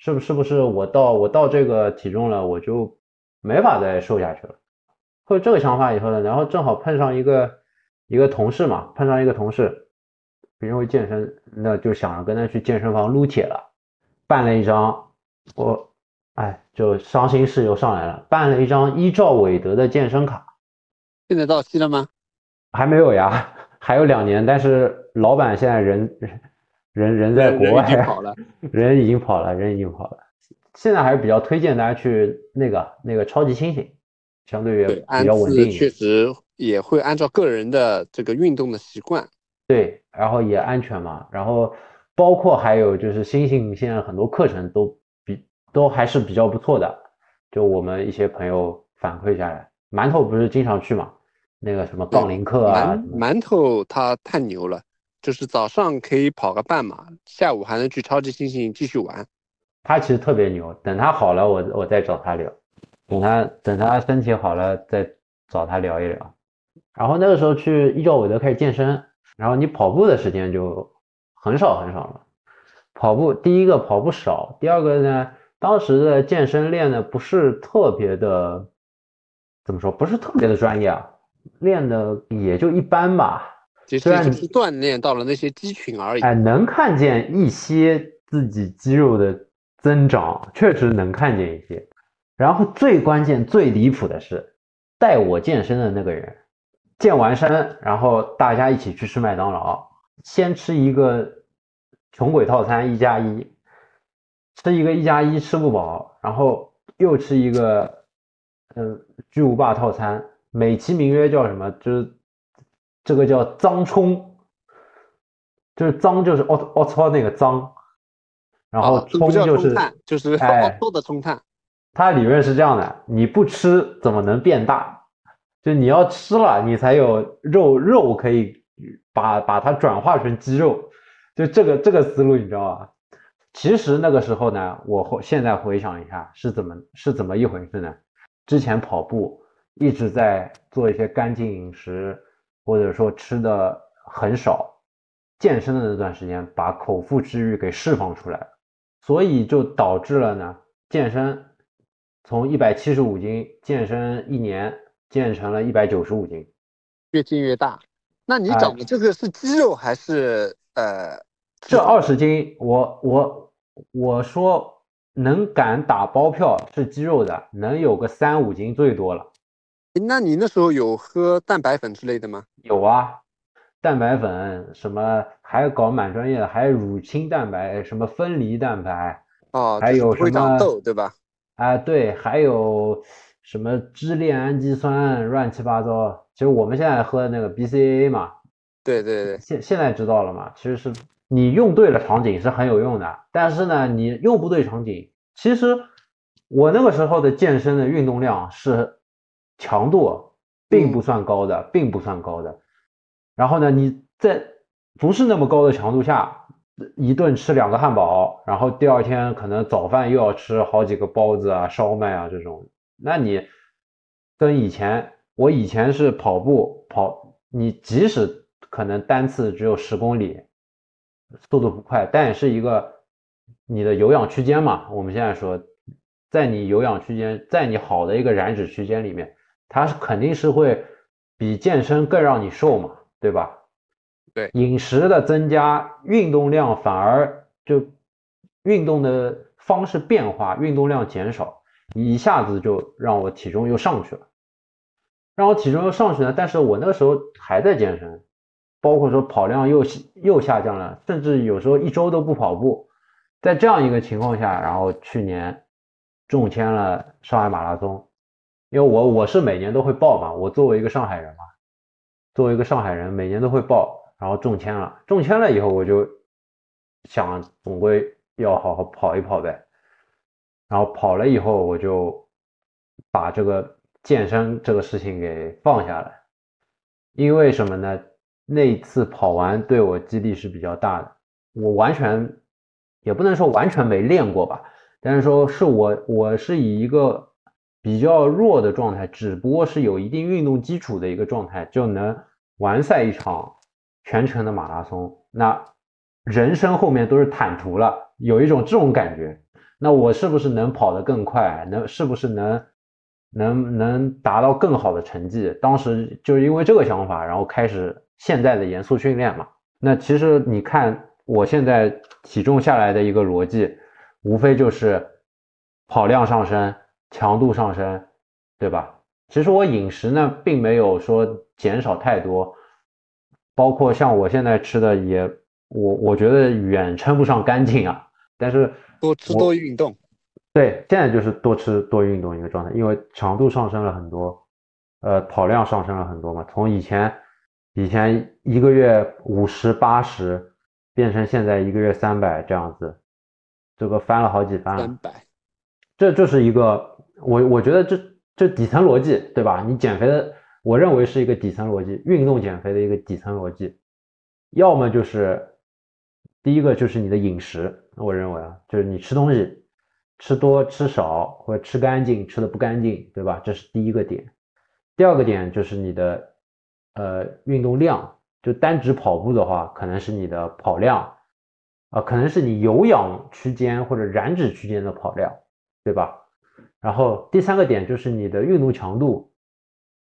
是不是不是我到我到这个体重了，我就没法再瘦下去了？会有这个想法以后呢，然后正好碰上一个一个同事嘛，碰上一个同事，别人会健身，那就想着跟他去健身房撸铁了，办了一张，我哎，就伤心事又上来了，办了一张依照韦德的健身卡。现在到期了吗？还没有呀，还有两年。但是老板现在人人人在国外，人已经跑了，人已经跑了。现在还是比较推荐大家去那个那个超级猩猩，相对于比较稳定。确实也会按照个人的这个运动的习惯。对，然后也安全嘛。然后包括还有就是星星现在很多课程都比都还是比较不错的，就我们一些朋友反馈下来，馒头不是经常去嘛。那个什么杠铃课啊，馒头他太牛了，就是早上可以跑个半马，下午还能去超级猩猩继续玩。他其实特别牛，等他好了，我我再找他聊。等他等他身体好了，再找他聊一聊。然后那个时候去依照韦德开始健身，然后你跑步的时间就很少很少了。跑步第一个跑步少，第二个呢，当时的健身练的不是特别的，怎么说，不是特别的专业啊。练的也就一般吧，虽然是锻炼到了那些肌群而已。哎，能看见一些自己肌肉的增长，确实能看见一些。然后最关键、最离谱的是，带我健身的那个人，健完身，然后大家一起去吃麦当劳，先吃一个穷鬼套餐一加一，吃一个一加一吃不饱，然后又吃一个呃巨无霸套餐。美其名曰叫什么？就是这个叫脏冲，就是脏就是奥奥操那个脏，然后冲就是就是奥操的冲碳。它理论是这样的：你不吃怎么能变大？就你要吃了，你才有肉肉可以把把它转化成肌肉。就这个这个思路，你知道吧？其实那个时候呢，我现在回想一下是怎么是怎么一回事呢？之前跑步。一直在做一些干净饮食，或者说吃的很少，健身的那段时间把口腹之欲给释放出来了，所以就导致了呢，健身从一百七十五斤健身一年健成了一百九十五斤，越健越大。那你长的这个是肌肉还是呃？这二十斤，我我我说能敢打包票是肌肉的，能有个三五斤最多了。那你那时候有喝蛋白粉之类的吗？有啊，蛋白粉什么还搞蛮专业的，还有乳清蛋白，什么分离蛋白哦，还有什么长痘对吧？啊对，还有什么支链氨基酸，乱七八糟。其实我们现在喝的那个 BCAA 嘛，对对对，现现在知道了嘛，其实是你用对了场景是很有用的，但是呢，你用不对场景，其实我那个时候的健身的运动量是。强度并不算高的，并不算高的。然后呢，你在不是那么高的强度下，一顿吃两个汉堡，然后第二天可能早饭又要吃好几个包子啊、烧麦啊这种，那你跟以前，我以前是跑步跑，你即使可能单次只有十公里，速度不快，但也是一个你的有氧区间嘛。我们现在说，在你有氧区间，在你好的一个燃脂区间里面。它是肯定是会比健身更让你瘦嘛，对吧？对，饮食的增加，运动量反而就运动的方式变化，运动量减少，一下子就让我体重又上去了，让我体重又上去了。但是我那个时候还在健身，包括说跑量又又下降了，甚至有时候一周都不跑步。在这样一个情况下，然后去年中签了上海马拉松，因为我我是每年都会报嘛，我作为一个上海人嘛，作为一个上海人每年都会报，然后中签了，中签了以后我就想总归要好好跑一跑呗，然后跑了以后我就把这个健身这个事情给放下了，因为什么呢？那一次跑完对我激励是比较大的，我完全也不能说完全没练过吧，但是说是我我是以一个比较弱的状态，只不过是有一定运动基础的一个状态，就能完赛一场全程的马拉松，那人生后面都是坦途了，有一种这种感觉，那我是不是能跑得更快？能是不是能能能达到更好的成绩？当时就是因为这个想法，然后开始。现在的严肃训练嘛，那其实你看我现在体重下来的一个逻辑，无非就是跑量上升、强度上升，对吧？其实我饮食呢，并没有说减少太多，包括像我现在吃的也，我我觉得远称不上干净啊。但是多吃多运动，对，现在就是多吃多运动一个状态，因为强度上升了很多，呃，跑量上升了很多嘛，从以前。以前一个月五十八十，变成现在一个月三百这样子，这个翻了好几番。三百，这就是一个我我觉得这这底层逻辑对吧？你减肥的，我认为是一个底层逻辑，运动减肥的一个底层逻辑。要么就是第一个就是你的饮食，我认为啊，就是你吃东西吃多吃少或者吃干净吃的不干净，对吧？这是第一个点。第二个点就是你的。呃，运动量就单指跑步的话，可能是你的跑量，啊，可能是你有氧区间或者燃脂区间的跑量，对吧？然后第三个点就是你的运动强度，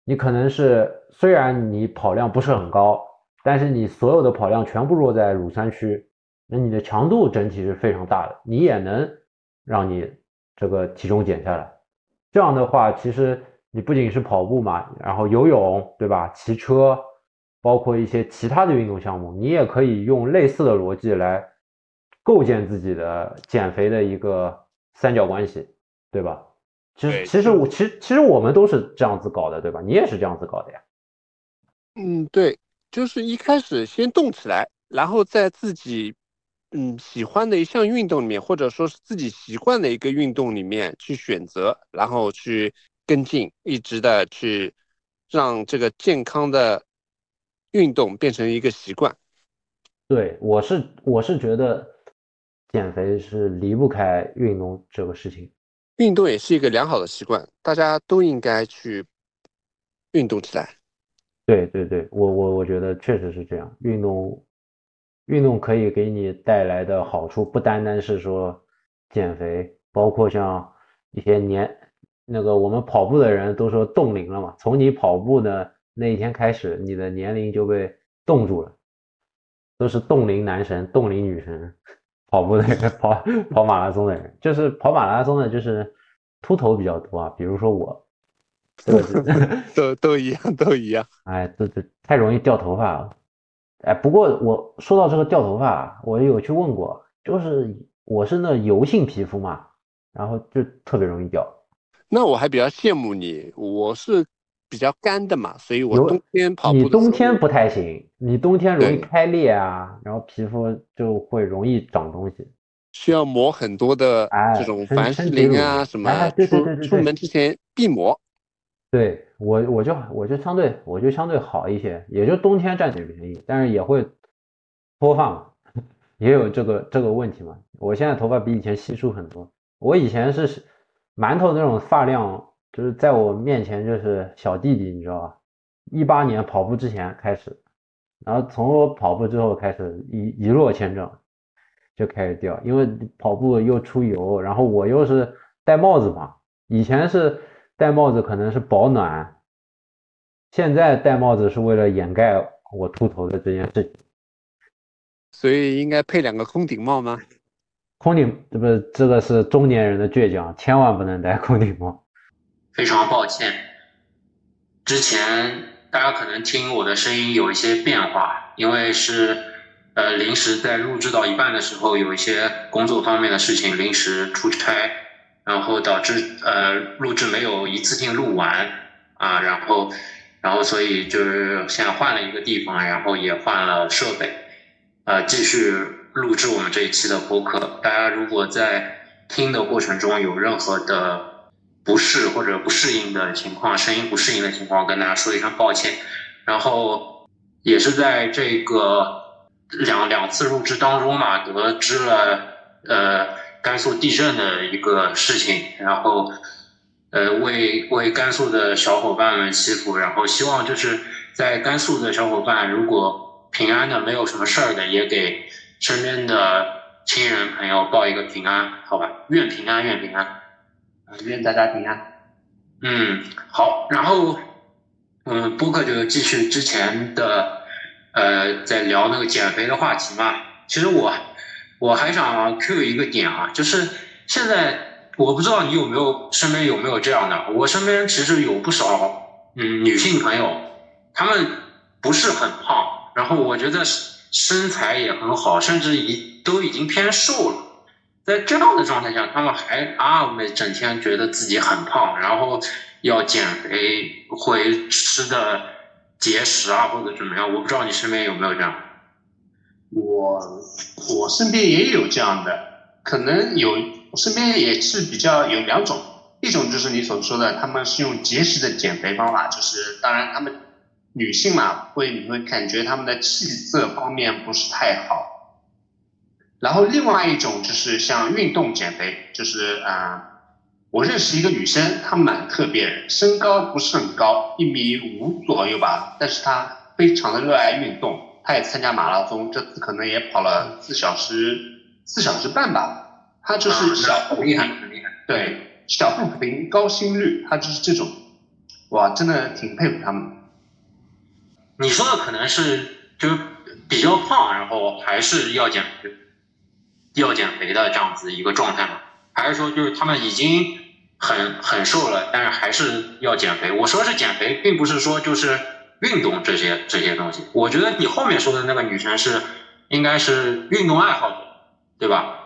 你可能是虽然你跑量不是很高，但是你所有的跑量全部落在乳酸区，那你的强度整体是非常大的，你也能让你这个体重减下来。这样的话，其实。你不仅是跑步嘛，然后游泳，对吧？骑车，包括一些其他的运动项目，你也可以用类似的逻辑来构建自己的减肥的一个三角关系，对吧？其实，其实我，其实，其实我们都是这样子搞的，对吧？你也是这样子搞的呀。嗯，对，就是一开始先动起来，然后在自己嗯喜欢的一项运动里面，或者说是自己习惯的一个运动里面去选择，然后去。跟进，一直的去让这个健康的运动变成一个习惯。对，我是我是觉得减肥是离不开运动这个事情。运动也是一个良好的习惯，大家都应该去运动起来。对对对，我我我觉得确实是这样。运动运动可以给你带来的好处不单单是说减肥，包括像一些年。那个我们跑步的人都说冻龄了嘛，从你跑步的那一天开始，你的年龄就被冻住了，都是冻龄男神、冻龄女神，跑步的人、跑跑马拉松的人，就是跑马拉松的，就是秃头比较多啊，比如说我，都都一样，都一样，哎，这这太容易掉头发。了，哎，不过我说到这个掉头发，我有去问过，就是我是那油性皮肤嘛，然后就特别容易掉。那我还比较羡慕你，我是比较干的嘛，所以我冬天跑步。你冬天不太行，你冬天容易开裂啊，然后皮肤就会容易长东西，需要抹很多的这种凡士林啊什么，出出门之前必抹。对我我就我就相对我就相对好一些，也就冬天占点便宜，但是也会脱发嘛，也有这个这个问题嘛。我现在头发比以前稀疏很多，我以前是。馒头那种发量，就是在我面前就是小弟弟，你知道吧？一八年跑步之前开始，然后从我跑步之后开始一一落千丈，就开始掉，因为跑步又出油，然后我又是戴帽子嘛，以前是戴帽子可能是保暖，现在戴帽子是为了掩盖我秃头的这件事情，所以应该配两个空顶帽吗？空顶，这不这个是中年人的倔强，千万不能戴空顶帽。非常抱歉，之前大家可能听我的声音有一些变化，因为是呃临时在录制到一半的时候，有一些工作方面的事情临时出差，然后导致呃录制没有一次性录完啊，然后然后所以就是现在换了一个地方，然后也换了设备，呃，继续录制我们这一期的播客。大家如果在听的过程中有任何的不适或者不适应的情况，声音不适应的情况，跟大家说一声抱歉。然后也是在这个两两次入职当中嘛，得知了呃甘肃地震的一个事情，然后呃为为甘肃的小伙伴们祈福，然后希望就是在甘肃的小伙伴如果平安的没有什么事儿的，也给身边的。亲人朋友报一个平安，好吧，愿平安，愿平安，愿大家平安。嗯，好，然后，嗯，播客就继续之前的，呃，在聊那个减肥的话题嘛。其实我我还想 Q 一个点啊，就是现在我不知道你有没有身边有没有这样的，我身边其实有不少嗯女性朋友，她们不是很胖，然后我觉得身材也很好，甚至已。都已经偏瘦了，在这样的状态下，他们还啊，每整天觉得自己很胖，然后要减肥，会吃的节食啊，或者怎么样？我不知道你身边有没有这样。我我身边也有这样的，可能有，身边也是比较有两种，一种就是你所说的，他们是用节食的减肥方法，就是当然他们女性嘛，会你会感觉他们的气色方面不是太好。然后另外一种就是像运动减肥，就是啊，我认识一个女生，她蛮特别，身高不是很高，一米五左右吧，但是她非常的热爱运动，她也参加马拉松，这次可能也跑了四小时四小时半吧。她就是小步厉害，很厉害。对，小步频高心率，她就是这种，哇，真的挺佩服他们。你说的可能是就是比较胖，然后还是要减肥。要减肥的这样子一个状态吗？还是说就是他们已经很很瘦了，但是还是要减肥？我说是减肥，并不是说就是运动这些这些东西。我觉得你后面说的那个女生是应该是运动爱好者，对吧？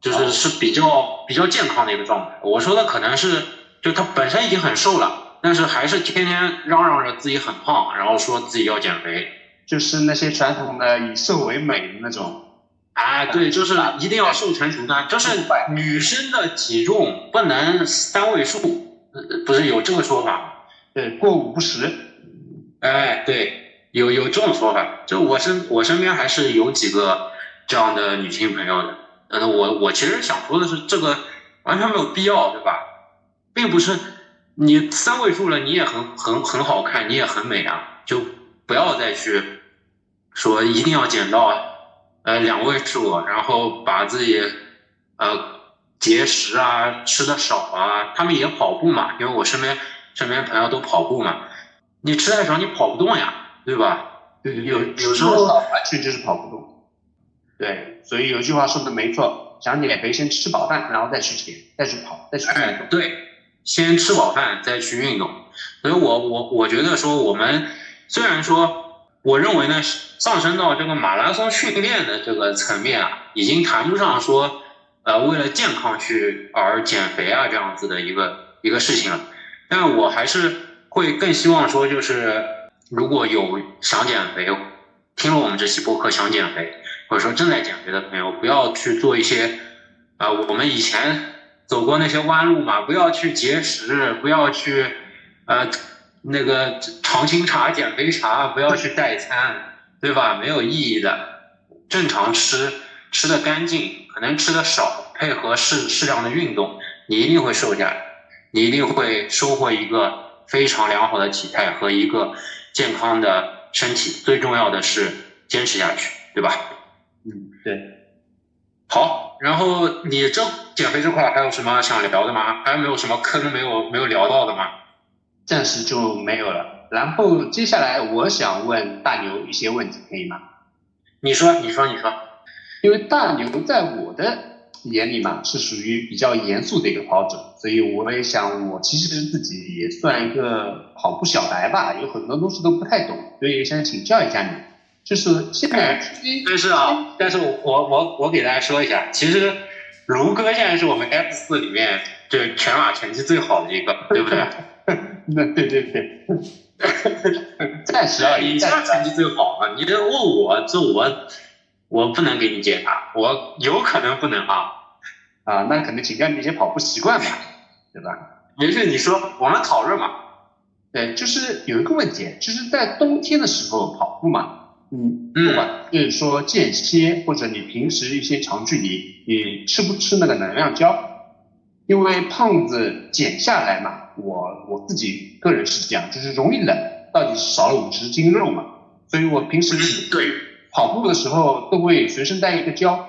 就是是比较比较健康的一个状态。我说的可能是就她本身已经很瘦了，但是还是天天嚷嚷着自己很胖，然后说自己要减肥，就是那些传统的以瘦为美的那种。哎，对，就是一定要瘦成熟的，就是女生的体重不能三位数，不是有这个说法？对，过五十。哎，对，有有这种说法。就我身我身边还是有几个这样的女性朋友的。嗯，我我其实想说的是，这个完全没有必要，对吧？并不是你三位数了，你也很很很好看，你也很美啊，就不要再去说一定要减到。呃，两位数，然后把自己，呃，节食啊，吃的少啊，他们也跑步嘛，因为我身边身边朋友都跑步嘛，你吃太少，你跑不动呀，对吧？对对，有有时候完全就是跑不动。对，所以有句话说的没错，想减肥先吃饱饭，然后再去减，再去跑，再去运动。对，先吃饱饭再去运动。所以我我我觉得说，我们虽然说。我认为呢，上升到这个马拉松训练的这个层面啊，已经谈不上说，呃，为了健康去而减肥啊这样子的一个一个事情了。但我还是会更希望说，就是如果有想减肥，听了我们这期播客想减肥，或者说正在减肥的朋友，不要去做一些，啊，我们以前走过那些弯路嘛，不要去节食，不要去，呃。那个常青茶、减肥茶，不要去代餐，对吧？没有意义的。正常吃，吃的干净，可能吃的少，配合适适量的运动，你一定会瘦下来，你一定会收获一个非常良好的体态和一个健康的身体。最重要的是坚持下去，对吧？嗯，对。好，然后你这减肥这块还有什么想聊的吗？还有没有什么坑没有没有聊到的吗？暂时就没有了。然后接下来我想问大牛一些问题，可以吗？你说，你说，你说。因为大牛在我的眼里嘛，是属于比较严肃的一个跑者，所以我也想，我其实自己也算一个跑步小白吧，有很多东西都不太懂，所以想请教一下你。就是现在，但是啊，但是我我我给大家说一下，其实卢哥现在是我们 F 四里面就全马成绩最好的一个，对不对？那对对对，暂时而已。你现在成绩最好啊！你这问我，这我我不能给你解答，我有可能不能啊啊！那可能请教你一些跑步习惯吧，对吧？没事，你说，我们讨论嘛。对，就是有一个问题，就是在冬天的时候跑步嘛。嗯，不管是说间歇，或者你平时一些长距离，你吃不吃那个能量胶？因为胖子减下来嘛，我我自己个人是这样，就是容易冷，到底是少了五十斤肉嘛，所以我平时对跑步的时候都会随身带一个胶，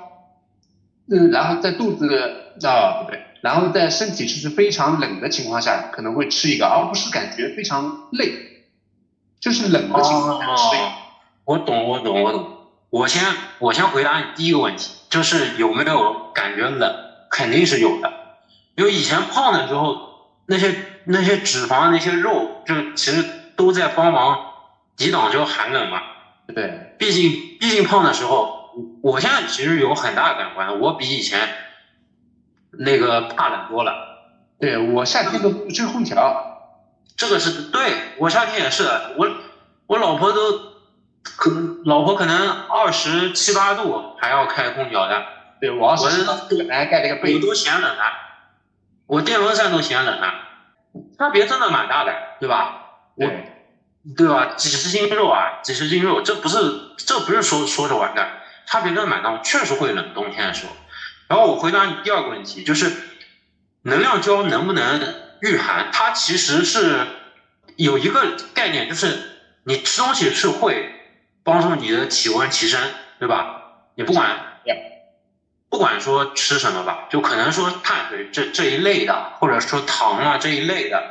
嗯，然后在肚子啊不对，然后在身体就是非常冷的情况下，可能会吃一个，而不是感觉非常累，就是冷的情况下吃一个。我懂，我懂，我懂。我先我先回答你第一个问题，就是有没有感觉冷？肯定是有的，因为以前胖的时候，那些那些脂肪、那些肉，就其实都在帮忙抵挡这个寒冷嘛。对，毕竟毕竟胖的时候，我现在其实有很大的感官，我比以前那个怕冷多了。对我夏天都不吹空调，这个是对我夏天也是，我我老婆都。可老婆可能二十七八度还要开空调的，对，我我本来盖了个被，我都嫌冷了，我电风扇都嫌冷了，差别真的蛮大的，对吧？我，对吧？几十斤肉啊，几十斤肉，这不是这不是说说着玩的，差别真的蛮大，确实会冷，冬天的时候。然后我回答你第二个问题，就是能量胶能不能御寒？它其实是有一个概念，就是你吃东西是会。帮助你的体温提升，对吧？你不管，不管说吃什么吧，就可能说碳水这这一类的，或者说糖啊这一类的，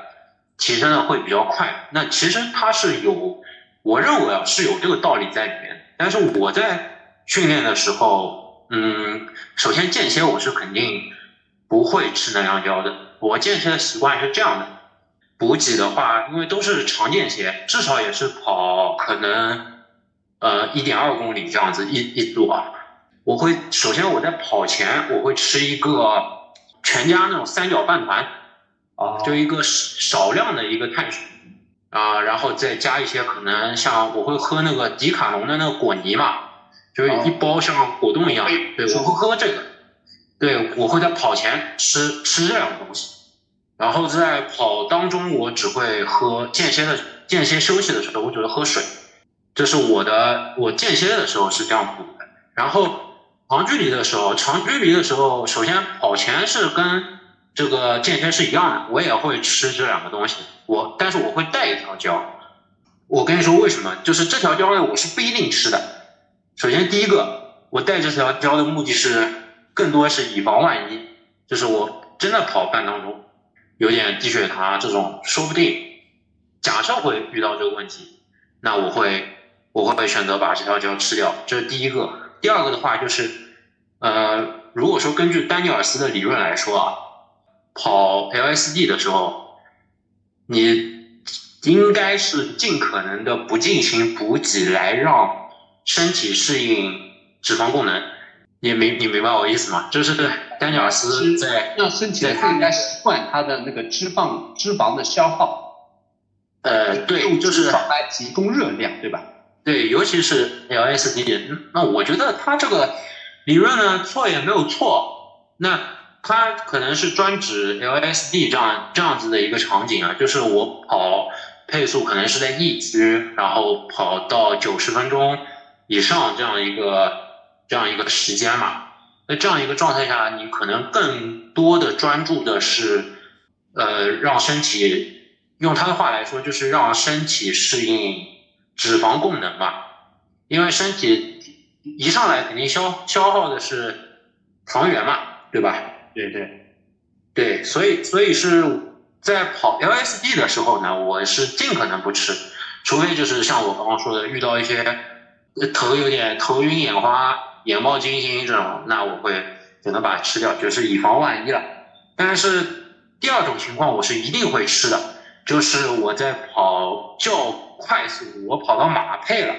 提升的会比较快。那其实它是有，我认为啊是有这个道理在里面。但是我在训练的时候，嗯，首先间歇我是肯定不会吃能量胶的。我间歇的习惯是这样的，补给的话，因为都是长间歇，至少也是跑可能。呃，一点二公里这样子一一组啊，我会首先我在跑前我会吃一个全家那种三角饭团，啊，就一个少量的一个碳水。啊，然后再加一些可能像我会喝那个迪卡侬的那个果泥嘛，就是一包像果冻一样，对，我会喝这个，对我会在跑前吃吃这两个东西，然后在跑当中我只会喝间歇的间歇休息的时候我只会喝水。这是我的，我间歇的时候是这样补的，然后长距离的时候，长距离的时候，首先跑前是跟这个健身是一样的，我也会吃这两个东西，我但是我会带一条胶，我跟你说为什么，就是这条胶呢，我是不一定吃的。首先第一个，我带这条胶的目的是更多是以防万一，就是我真的跑半当中有点低血糖这种，说不定假设会遇到这个问题，那我会。我会选择把这条胶吃掉，这是第一个。第二个的话就是，呃，如果说根据丹尼尔斯的理论来说啊，跑 LSD 的时候，你应该是尽可能的不进行补给，来让身体适应脂肪功能。你明你明白我意思吗？就是丹尼尔斯在让身体更加习惯它的那个脂肪脂肪的消耗。呃，对，就是来提供热量，对吧？对，尤其是 LSD，那我觉得它这个理论呢错也没有错，那它可能是专指 LSD 这样这样子的一个场景啊，就是我跑配速可能是在一区，然后跑到九十分钟以上这样一个这样一个时间嘛，那这样一个状态下，你可能更多的专注的是，呃，让身体用他的话来说，就是让身体适应。脂肪供能吧，因为身体一上来肯定消消耗的是糖原嘛，对吧？对对对，所以所以是在跑 LSD 的时候呢，我是尽可能不吃，除非就是像我刚刚说的，遇到一些头有点头晕眼花、眼冒金星这种，那我会只能把它吃掉，就是以防万一了。但是第二种情况，我是一定会吃的，就是我在跑较。快速，我跑到马配了，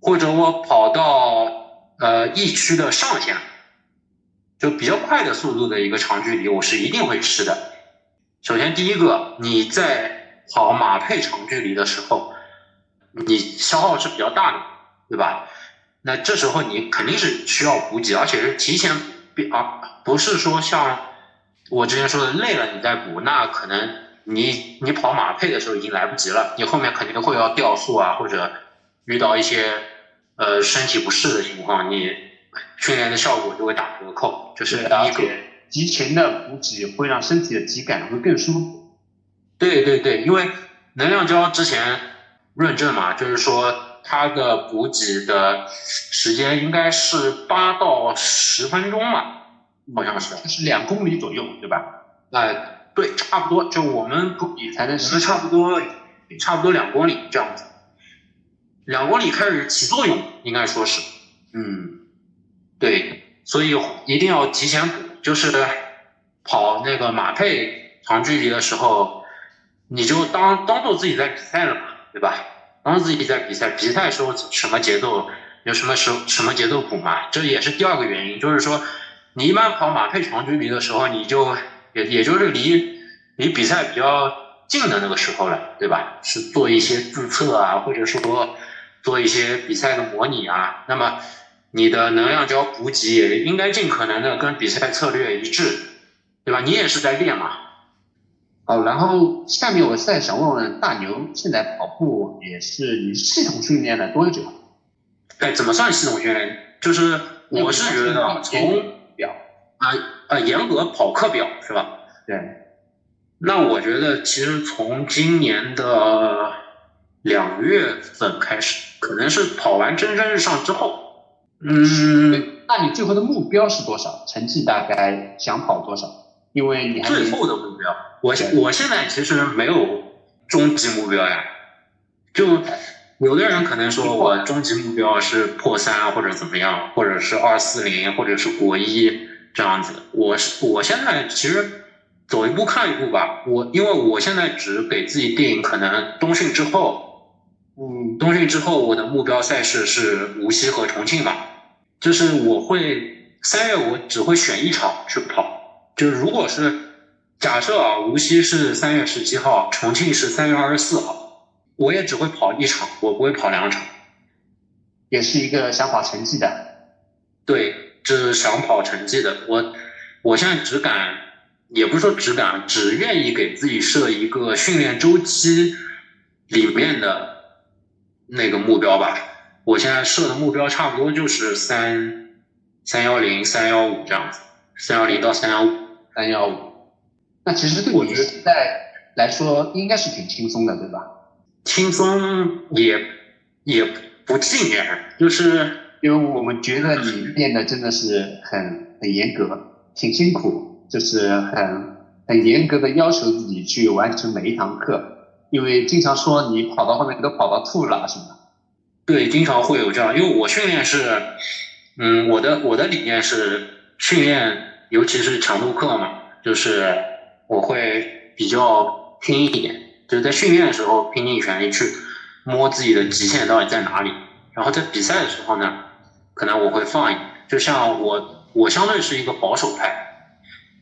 或者我跑到呃 E 区的上限，就比较快的速度的一个长距离，我是一定会吃的。首先第一个，你在跑马配长距离的时候，你消耗是比较大的，对吧？那这时候你肯定是需要补给，而且是提前啊，不是说像我之前说的累了你再补，那可能你你跑马配的时候已经来不及了，你后面肯定会要掉速啊，或者遇到一些呃身体不适的情况，你训练的效果就会打折扣。这是第一个，提前的补给会让身体的体感会更舒服。对对对，因为能量胶之前论证嘛，就是说。它的补给的时间应该是八到十分钟嘛，好像是，就是两公里左右，对吧？哎，对，差不多，就我们补给才能是差不多，差不多两公里这样子，两公里开始起作用，应该说是，嗯，对，所以一定要提前补，就是跑那个马配长距离的时候，你就当当做自己在比赛了嘛，对吧？当自己在比赛，比赛时候什么节奏，有什么时候什么节奏补嘛？这也是第二个原因，就是说，你一般跑马配长距离的时候，你就也也就是离离比赛比较近的那个时候了，对吧？是做一些自测啊，或者说做一些比赛的模拟啊。那么你的能量胶补给也应该尽可能的跟比赛策略一致，对吧？你也是在练嘛。好，然后下面我再想问问大牛，现在跑步也是你系统训练了多久？哎，怎么算系统训练？就是我是觉得从表啊啊严格跑课表是吧？对。那我觉得其实从今年的两月份开始，可能是跑完蒸蒸日上之后，嗯，那你最后的目标是多少？成绩大概想跑多少？因为你最后的目标，我现我现在其实没有终极目标呀。就有的人可能说我终极目标是破三或者怎么样，或者是二四零，或者是国一这样子。我是我现在其实走一步看一步吧。我因为我现在只给自己定可能冬训之后，嗯，冬训之后我的目标赛事是无锡和重庆吧。就是我会三月我只会选一场去跑。就是如果是假设啊，无锡是三月十七号，重庆是三月二十四号，我也只会跑一场，我不会跑两场，也是一个想跑成绩的。对，就是想跑成绩的。我我现在只敢，也不是说只敢，只愿意给自己设一个训练周期里面的那个目标吧。我现在设的目标差不多就是三三幺零、三幺五这样子，三幺零到三幺五。三幺五，那其实对你现在来说应该是挺轻松的，对吧？轻松也也不尽然，就是因为我们觉得你练的真的是很很严格，挺辛苦，就是很很严格的要求自己去完成每一堂课，因为经常说你跑到后面都跑到吐了，什么？对，经常会有这样，因为我训练是，嗯，我的我的理念是训练。尤其是强度课嘛，就是我会比较拼一点，就是在训练的时候拼尽全力去摸自己的极限到底在哪里。然后在比赛的时候呢，可能我会放一点。就像我，我相对是一个保守派，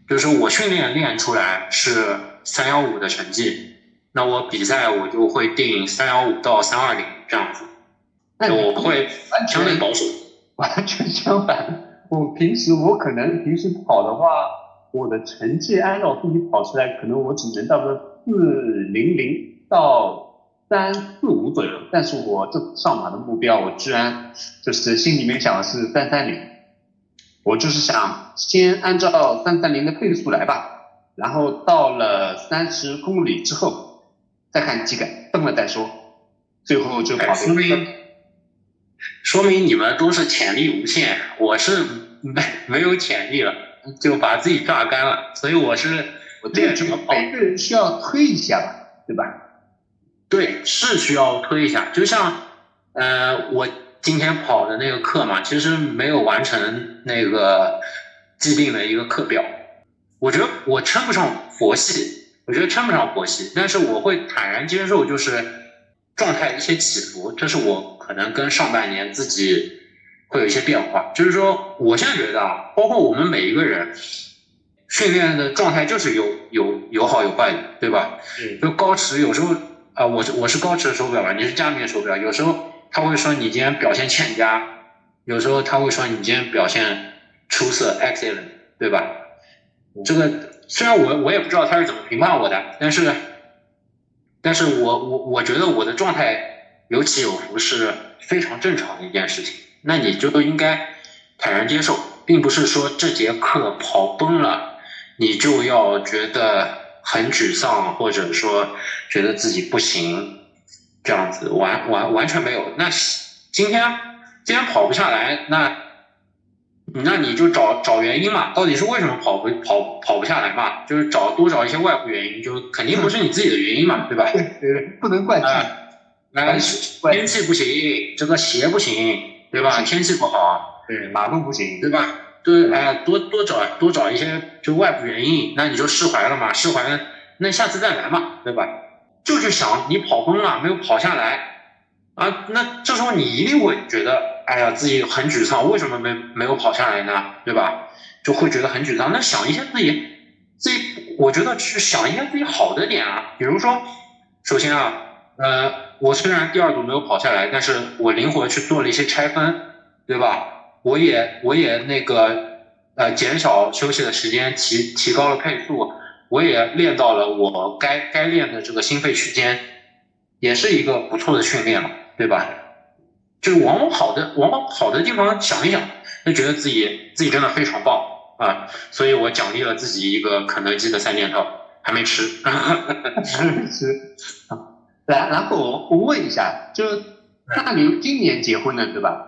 就是我训练练出来是三幺五的成绩，那我比赛我就会定三幺五到三二零这样子。那我会相对保守，完全相反。我平时我可能平时跑的话，我的成绩按照自己跑出来，可能我只能到个四零零到三四五左右。但是我这上马的目标，我居然就是心里面想的是三三零。我就是想先按照三三零的配速来吧，然后到了三十公里之后再看几个，动了再说。最后就跑说明说明你们都是潜力无限，我是没没有潜力了，就把自己榨干了。所以我是我练什么每个人需要推一下吧，对吧？对，是需要推一下。就像呃，我今天跑的那个课嘛，其实没有完成那个既定的一个课表。我觉得我称不上佛系，我觉得称不上佛系，但是我会坦然接受，就是状态一些起伏，这是我。可能跟上半年自己会有一些变化。就是说，我现在觉得啊，包括我们每一个人训练的状态就是有有有好有坏的，对吧？嗯。就高驰有时候啊，我是我是高驰的手表吧，你是佳明的手表，有时候他会说你今天表现欠佳，有时候他会说你今天表现出色，excellent，对吧？这个虽然我我也不知道他是怎么评判我的，但是。但是我我我觉得我的状态有起有伏是非常正常的一件事情，那你就应该坦然接受，并不是说这节课跑崩了，你就要觉得很沮丧，或者说觉得自己不行，这样子完完完全没有。那今天今天跑不下来，那。那你就找找原因嘛，到底是为什么跑不跑跑不下来嘛？就是找多找一些外部原因，就肯定不是你自己的原因嘛，对吧？对对，不能怪啊，那天气不行，这个鞋不行，对吧？天气不好，对，马路不行，对吧？对，哎，多多找多找一些就外部原因，那你就释怀了嘛，释怀了，那下次再来嘛，对吧？就是想你跑崩了，没有跑下来。啊，那这时候你一定会觉得，哎呀，自己很沮丧，为什么没没有跑下来呢？对吧？就会觉得很沮丧。那想一些自己，自己，我觉得去想一些自己好的点啊，比如说，首先啊，呃，我虽然第二组没有跑下来，但是我灵活去做了一些拆分，对吧？我也我也那个呃减少休息的时间，提提高了配速，我也练到了我该该练的这个心肺区间，也是一个不错的训练了。对吧？就是往往好的，往往好的地方想一想，就觉得自己自己真的非常棒啊！所以我奖励了自己一个肯德基的三件套，还没吃，还没吃。来，然后我我问一下，就大牛今年结婚了，对吧？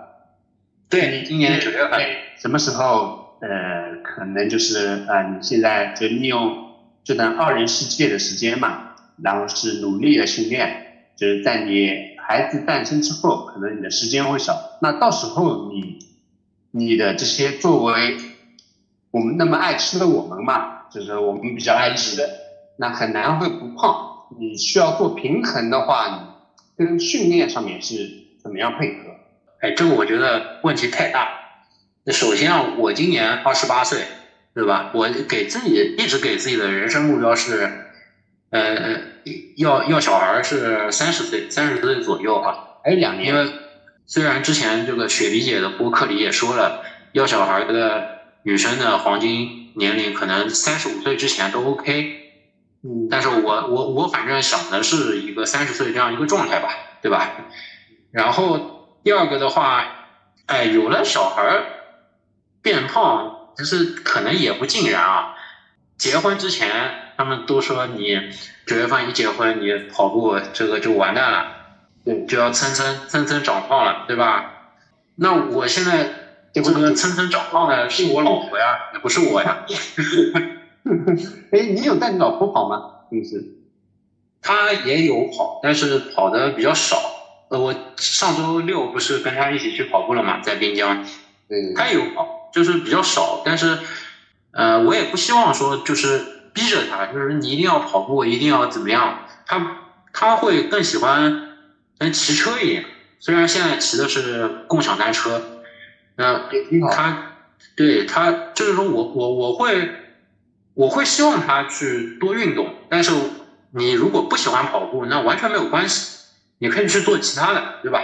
对，你今年九月份。什么时候？呃，可能就是啊，你现在就利用这段二人世界的时间嘛，然后是努力的训练，就是在你。孩子诞生之后，可能你的时间会少。那到时候你，你的这些作为我们那么爱吃的我们嘛，就是我们比较爱吃的，那很难会不胖。你需要做平衡的话，跟训练上面是怎么样配合？哎，这个我觉得问题太大。那首先啊，我今年二十八岁，对吧？我给自己一直给自己的人生目标是，呃。要要小孩是三十岁，三十岁左右啊，还有两年。因为虽然之前这个雪梨姐的播客里也说了，要小孩的女生的黄金年龄可能三十五岁之前都 OK。嗯，但是我我我反正想的是一个三十岁这样一个状态吧，对吧？然后第二个的话，哎，有了小孩变胖，其实可能也不尽然啊。结婚之前，他们都说你九月份一结婚，你跑步这个就完蛋了，对，就要蹭蹭蹭蹭长胖了，对吧？那我现在这个蹭蹭长胖的是我老婆呀，也不是我呀。哎，你有带你老婆跑吗？平时？她也有跑，但是跑的比较少。呃，我上周六不是跟她一起去跑步了嘛，在滨江。对。她也有跑，就是比较少，但是。呃，我也不希望说就是逼着他，就是你一定要跑步，一定要怎么样。他他会更喜欢跟骑车一点，虽然现在骑的是共享单车，那他对他就是说我我我会我会希望他去多运动，但是你如果不喜欢跑步，那完全没有关系，你可以去做其他的，对吧？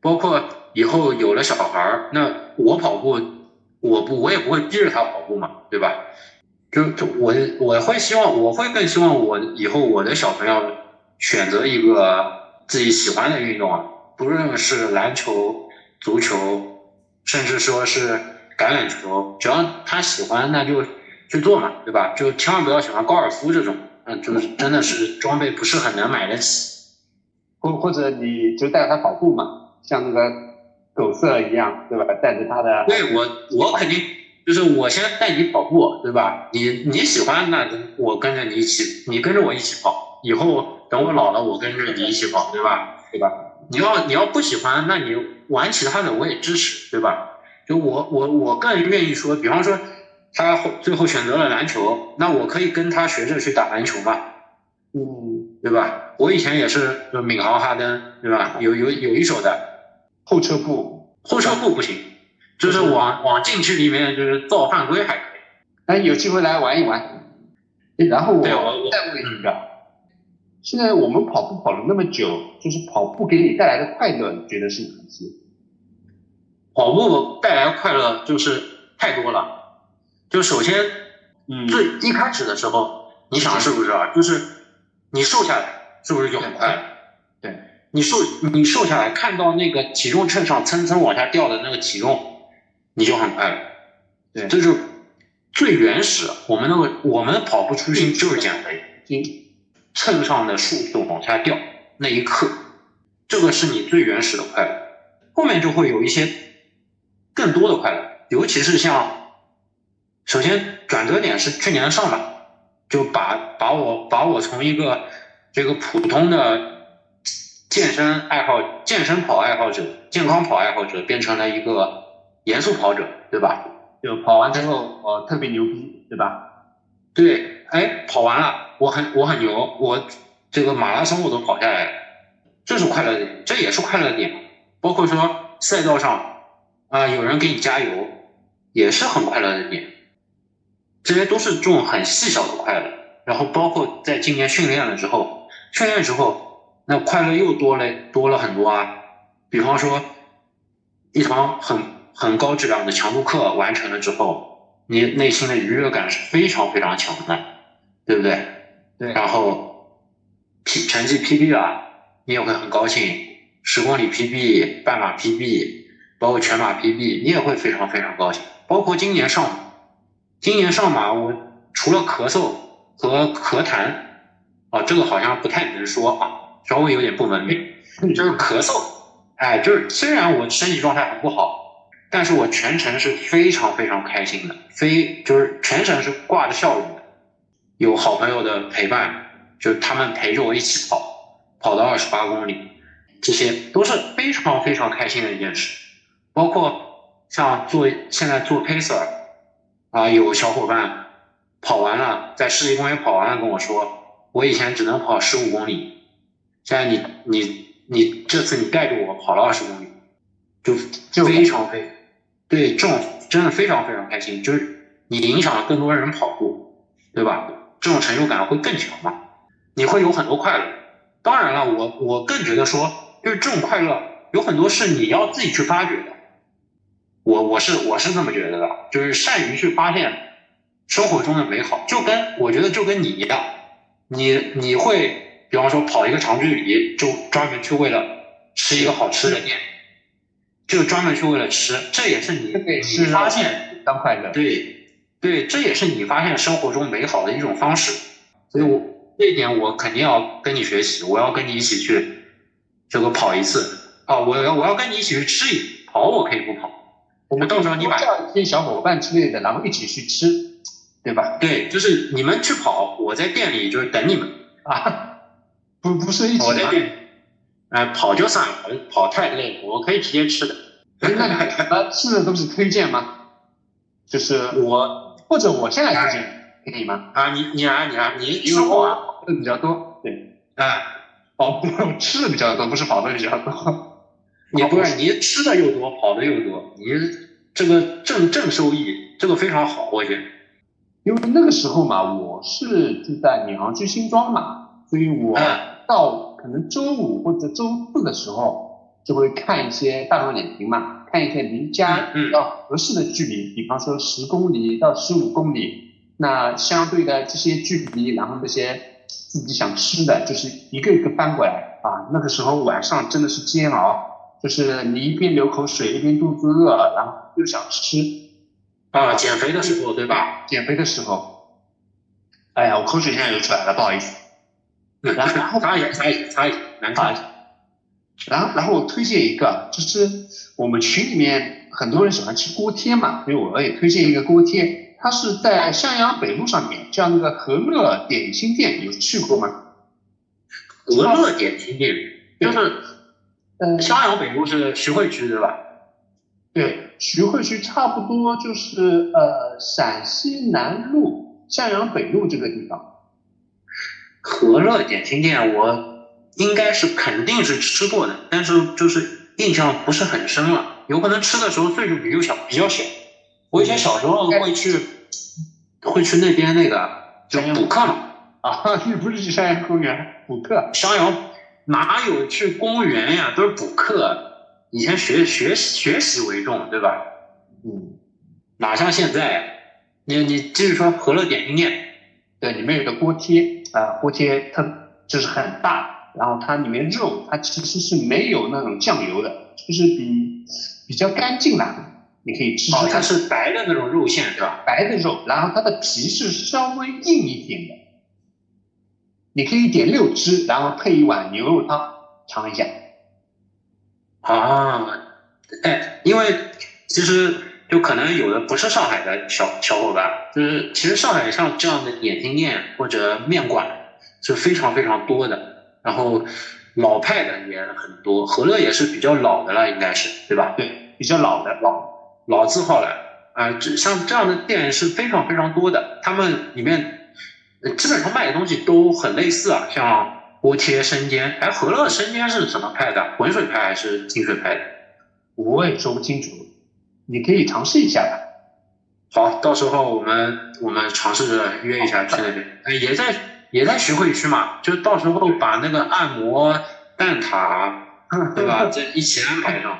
包括以后有了小孩儿，那我跑步。我不，我也不会逼着他跑步嘛，对吧？就就我我会希望，我会更希望我以后我的小朋友选择一个自己喜欢的运动啊，不论是篮球、足球，甚至说是橄榄球，只要他喜欢，那就去做嘛，对吧？就千万不要喜欢高尔夫这种，嗯，就是真的是装备不是很能买得起，或或者你就带他跑步嘛，像那个。狗舍一样，对吧？带着他的，对我，我肯定就是我先带你跑步，对吧？你你喜欢，那我跟着你一起，你跟着我一起跑。以后等我老了，我跟着你一起跑，对吧？对吧？你要你要不喜欢，那你玩其他的我也支持，对吧？就我我我更愿意说，比方说他最后选择了篮球，那我可以跟他学着去打篮球嘛，嗯，对吧？我以前也是，就闵行哈登，对吧？有有有一手的。后撤步，后撤步不行，就是往往禁区里面就是造犯规还可以。哎，有机会来玩一玩。然后我再问一个，现在我们跑步跑了那么久，就是跑步给你带来的快乐，你觉得是哪些？跑步带来快乐就是太多了。就首先，嗯，最一开始的时候，你想是不是啊？就是你瘦下来，是不是就很快乐？对，你瘦你瘦下来，看到那个体重秤上蹭蹭往下掉的那个体重，你就很快乐。对，这就。最原始，我们那个我们的跑步初心就是减肥，秤上的数字往下掉那一刻，这个是你最原始的快乐。后面就会有一些更多的快乐，尤其是像，首先转折点是去年上半，就把把我把我从一个这个普通的健身爱好、健身跑爱好者、健康跑爱好者，变成了一个严肃跑者，对吧？就跑完之后，我特别牛逼，对吧？对，哎，跑完了，我很我很牛，我这个马拉松我都跑下来了，这是快乐点，这也是快乐点。包括说赛道上啊，有人给你加油，也是很快乐的点。这些都是这种很细小的快乐。然后包括在今年训练了之后，训练之后那快乐又多了多了很多啊。比方说一场很。很高质量的强度课完成了之后，你内心的愉悦感是非常非常强的，对不对？对。然后，P 成绩 PB 了，你也会很高兴。十公里 PB、半马 PB，包括全马 PB，你也会非常非常高兴。包括今年上，今年上马，我除了咳嗽和咳痰，啊，这个好像不太能说啊，稍微有点不文明，就是咳嗽。哎，就是虽然我身体状态很不好。但是我全程是非常非常开心的，非就是全程是挂着笑容的，有好朋友的陪伴，就他们陪着我一起跑，跑到二十八公里，这些都是非常非常开心的一件事。包括像做现在做 pacer，啊，有小伙伴跑完了，在世纪公园跑完了跟我说，我以前只能跑十五公里，现在你你你这次你带着我跑了二十公里，就就非常非。对，这种真的非常非常开心，就是你影响了更多人跑步，对吧？这种成就感会更强嘛，你会有很多快乐。当然了，我我更觉得说，就是这种快乐有很多是你要自己去发掘的。我我是我是这么觉得的，就是善于去发现生活中的美好，就跟我觉得就跟你一样，你你会比方说跑一个长距离，就专门去为了吃一个好吃的店。就专门去为了吃，这也是你你发现当快乐。对，对，这也是你发现生活中美好的一种方式。所以，我这一点我肯定要跟你学习，我要跟你一起去这个跑一次啊！我要我要跟你一起去吃一跑，我可以不跑。我们到时候你把叫一些小伙伴之类的，然后一起去吃，对吧？对，就是你们去跑，我在店里就是等你们啊，不不是一起吗？哎，跑就算了，跑太累，我可以直接吃的。那那吃的东西推荐吗？就是我或者我现在推荐可以吗？啊，你你来你来，你吃过啊？跑的比较多，对，啊，跑吃的比较多，不是跑的比较多。你不是你吃的又多，跑的又多，你这个正正收益，这个非常好，我觉得。因为那个时候嘛，我是住在闵行区新庄嘛，所以我到。可能周五或者周四的时候，就会看一些大众点评嘛，看一些离家比较合适的距离，比方说十公里到十五公里，那相对的这些距离，然后那些自己想吃的，就是一个一个翻过来啊。那个时候晚上真的是煎熬，就是你一边流口水，一边肚子饿，然后又想吃啊。减肥的时候对吧？减肥的时候，哎呀，我口水现在流出来了，不好意思。然后，然后擦一下，擦一下，擦一下，难擦一下。然后，然后我推荐一个，就是我们群里面很多人喜欢吃锅贴嘛，所以我也推荐一个锅贴，它是在襄阳北路上面，叫那个和乐点心店，有去过吗？和乐点心店就是，呃，襄阳北路是徐汇区对吧？对，徐汇区差不多就是呃陕西南路襄阳北路这个地方。和乐点心店，我应该是肯定是吃过的，但是就是印象不是很深了。有可能吃的时候岁数比较小，比较小。我以前小时候会去，会去那边那个就补课嘛。啊，你不是去山阳公园补课？襄阳哪有去公园呀？都是补课。以前学学学习为重，对吧？嗯，哪像现在？你你继续说和乐点心店，对，里面有个锅贴啊，锅贴它就是很大，然后它里面肉它其实是没有那种酱油的，就是比比较干净的，你可以吃。哦，它是白的那种肉馅，对吧？白的肉，然后它的皮是稍微硬一点的。你可以点六只，然后配一碗牛肉汤尝一下。啊，哎，因为其实就可能有的不是上海的小小伙伴，就是其实上海像这样的点心店或者面馆是非常非常多的，然后老派的也很多，和乐也是比较老的了，应该是对吧？对，比较老的老老字号了。啊，这像这样的店是非常非常多的，他们里面。基本上卖的东西都很类似啊，像锅贴、生煎。哎，和乐生煎是怎么派的？浑水派还是清水派的？我也说不清楚，你可以尝试一下吧。好，到时候我们我们尝试着约一下去那边。哎，也在也在徐汇区嘛，就到时候把那个按摩蛋挞，对吧？这一起安排上，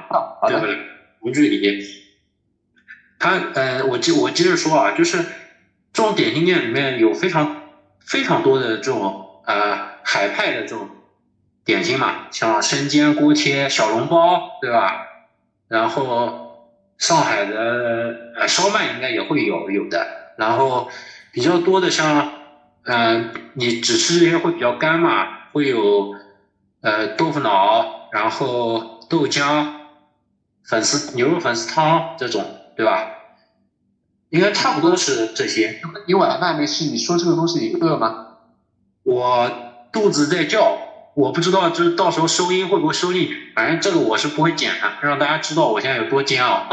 对不对？无距离。他呃，我接我接着说啊，就是这种点心店里面有非常。非常多的这种呃海派的这种点心嘛，像生煎、锅贴、小笼包，对吧？然后上海的呃烧麦应该也会有有的，然后比较多的像嗯，你只吃这些会比较干嘛，会有呃豆腐脑，然后豆浆、粉丝牛肉粉丝汤这种，对吧？应该差不多是这些。你晚饭没吃，你说这个东西你饿吗？我肚子在叫，我不知道就是到时候收音会不会收进去。反正这个我是不会剪的，让大家知道我现在有多煎熬。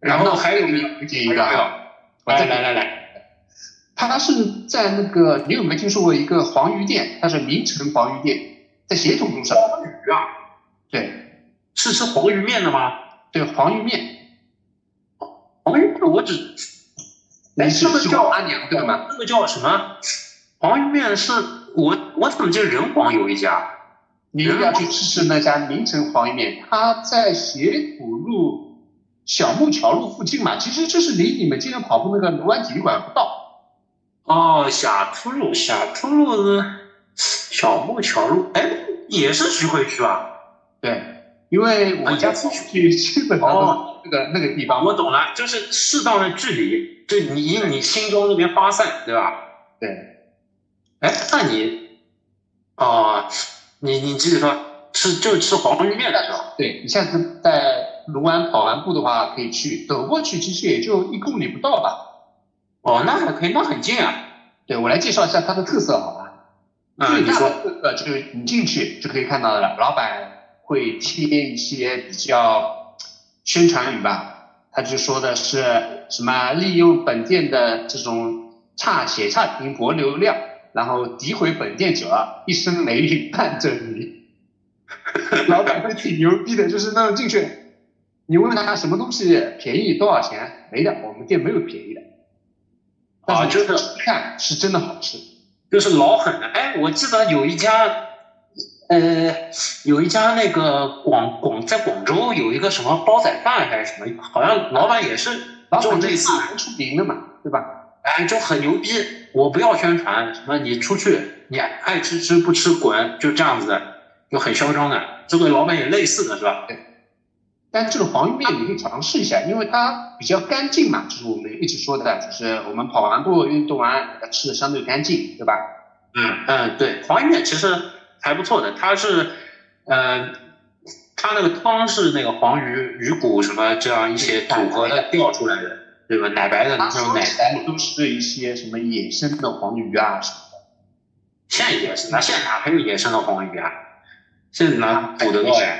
然后还有一个，一个，来来来来，他是在那个，你有没有听说过一个黄鱼店？它是名城黄鱼店，在协同路上。黄鱼啊？对，是吃黄鱼面的吗？对，黄鱼面。黄鱼面我只，哎，这个叫阿娘对吗？那个叫什么？黄鱼面是我我怎么记得仁皇有一家？你一定要去吃吃那家名城黄鱼面，它在斜土路小木桥路附近嘛。其实就是离你们今天跑步那个卢湾体育馆不到。哦，霞浦路，霞浦路小木桥路，哎，也是徐汇区吧？对。因为我家出去基本上都那个那个地方，我懂了，就是适当的距离，就你以你心中那边发散，对吧？对。哎，那你，哦，你你继续说，吃就吃黄鱼面的是吧？对，你下次在卢湾跑完步的话，可以去走过去，其实也就一公里不到吧。哦，那还可以，那很近啊。对，我来介绍一下它的特色，好吧？嗯，你说，呃，就是你进去就可以看到的了，老板。会贴一些比较宣传语吧，他就说的是什么利用本店的这种差写差评博流量，然后诋毁本店者，一身雷雨伴着你。老板会挺牛逼的，就是那种进去，你问他什么东西便宜多少钱，没的，我们店没有便宜的。啊，就是看是真的好吃，就是老狠了。哎，我记得有一家。呃，有一家那个广广在广州有一个什么煲仔饭还是什么，好像老板也是就类似出名的嘛，对吧？哎，就很牛逼。我不要宣传什么，你出去你爱吃吃不吃滚，就这样子的，就很嚣张的。这个老板也类似的是吧？对。但这个黄鱼面你可以尝试一下，因为它比较干净嘛，就是我们一直说的，就是我们跑完步运动完吃的相对干净，对吧？嗯嗯，对，黄鱼面其实。还不错的，它是，呃，它那个汤是那个黄鱼、鱼骨什么这样一些组合的调出来的，对吧？奶白的那种奶白都是一些什么野生的黄鱼啊什么的。现在也是，那现在哪还有野生的黄鱼啊？现在哪捕得到呀？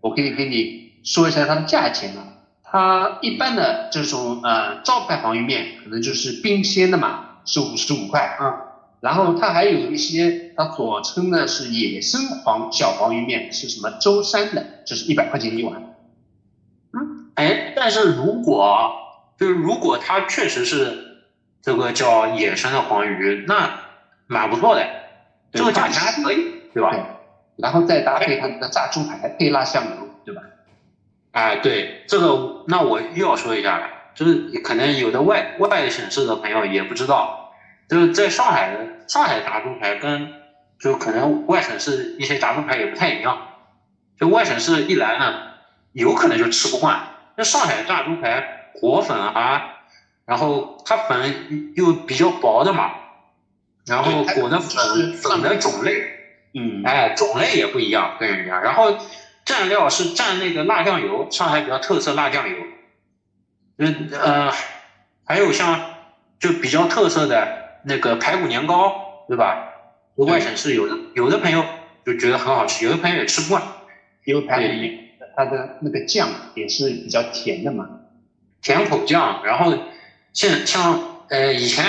我可以给你说一下它的价钱啊。它一般的这种呃招牌黄鱼面，可能就是冰鲜的嘛，是五十五块啊。然后它还有一些，它所称的是野生黄小黄鱼面，是什么舟山的，就是一百块钱一碗。嗯，哎，但是如果就是如果它确实是这个叫野生的黄鱼，那蛮不错的，这个价钱还可以，对吧？然后再搭配它的炸猪排配辣香油，对吧？哎，对，这个那我又要说一下了，就是可能有的外外省市的朋友也不知道。就是在上海的上海炸猪排跟就可能外省市一些炸猪排也不太一样，就外省市一来呢，有可能就吃不惯。那上海炸猪排裹粉啊，然后它粉又比较薄的嘛，然后裹的粉粉的种类，嗯，哎，种类也不一样跟人家。然后蘸料是蘸那个辣酱油，上海比较特色辣酱油。嗯呃，还有像就比较特色的。那个排骨年糕，对吧？外省市有的有的朋友就觉得很好吃，有的朋友也吃不惯。因为排骨年它的那个酱也是比较甜的嘛，甜口酱。然后像像呃以前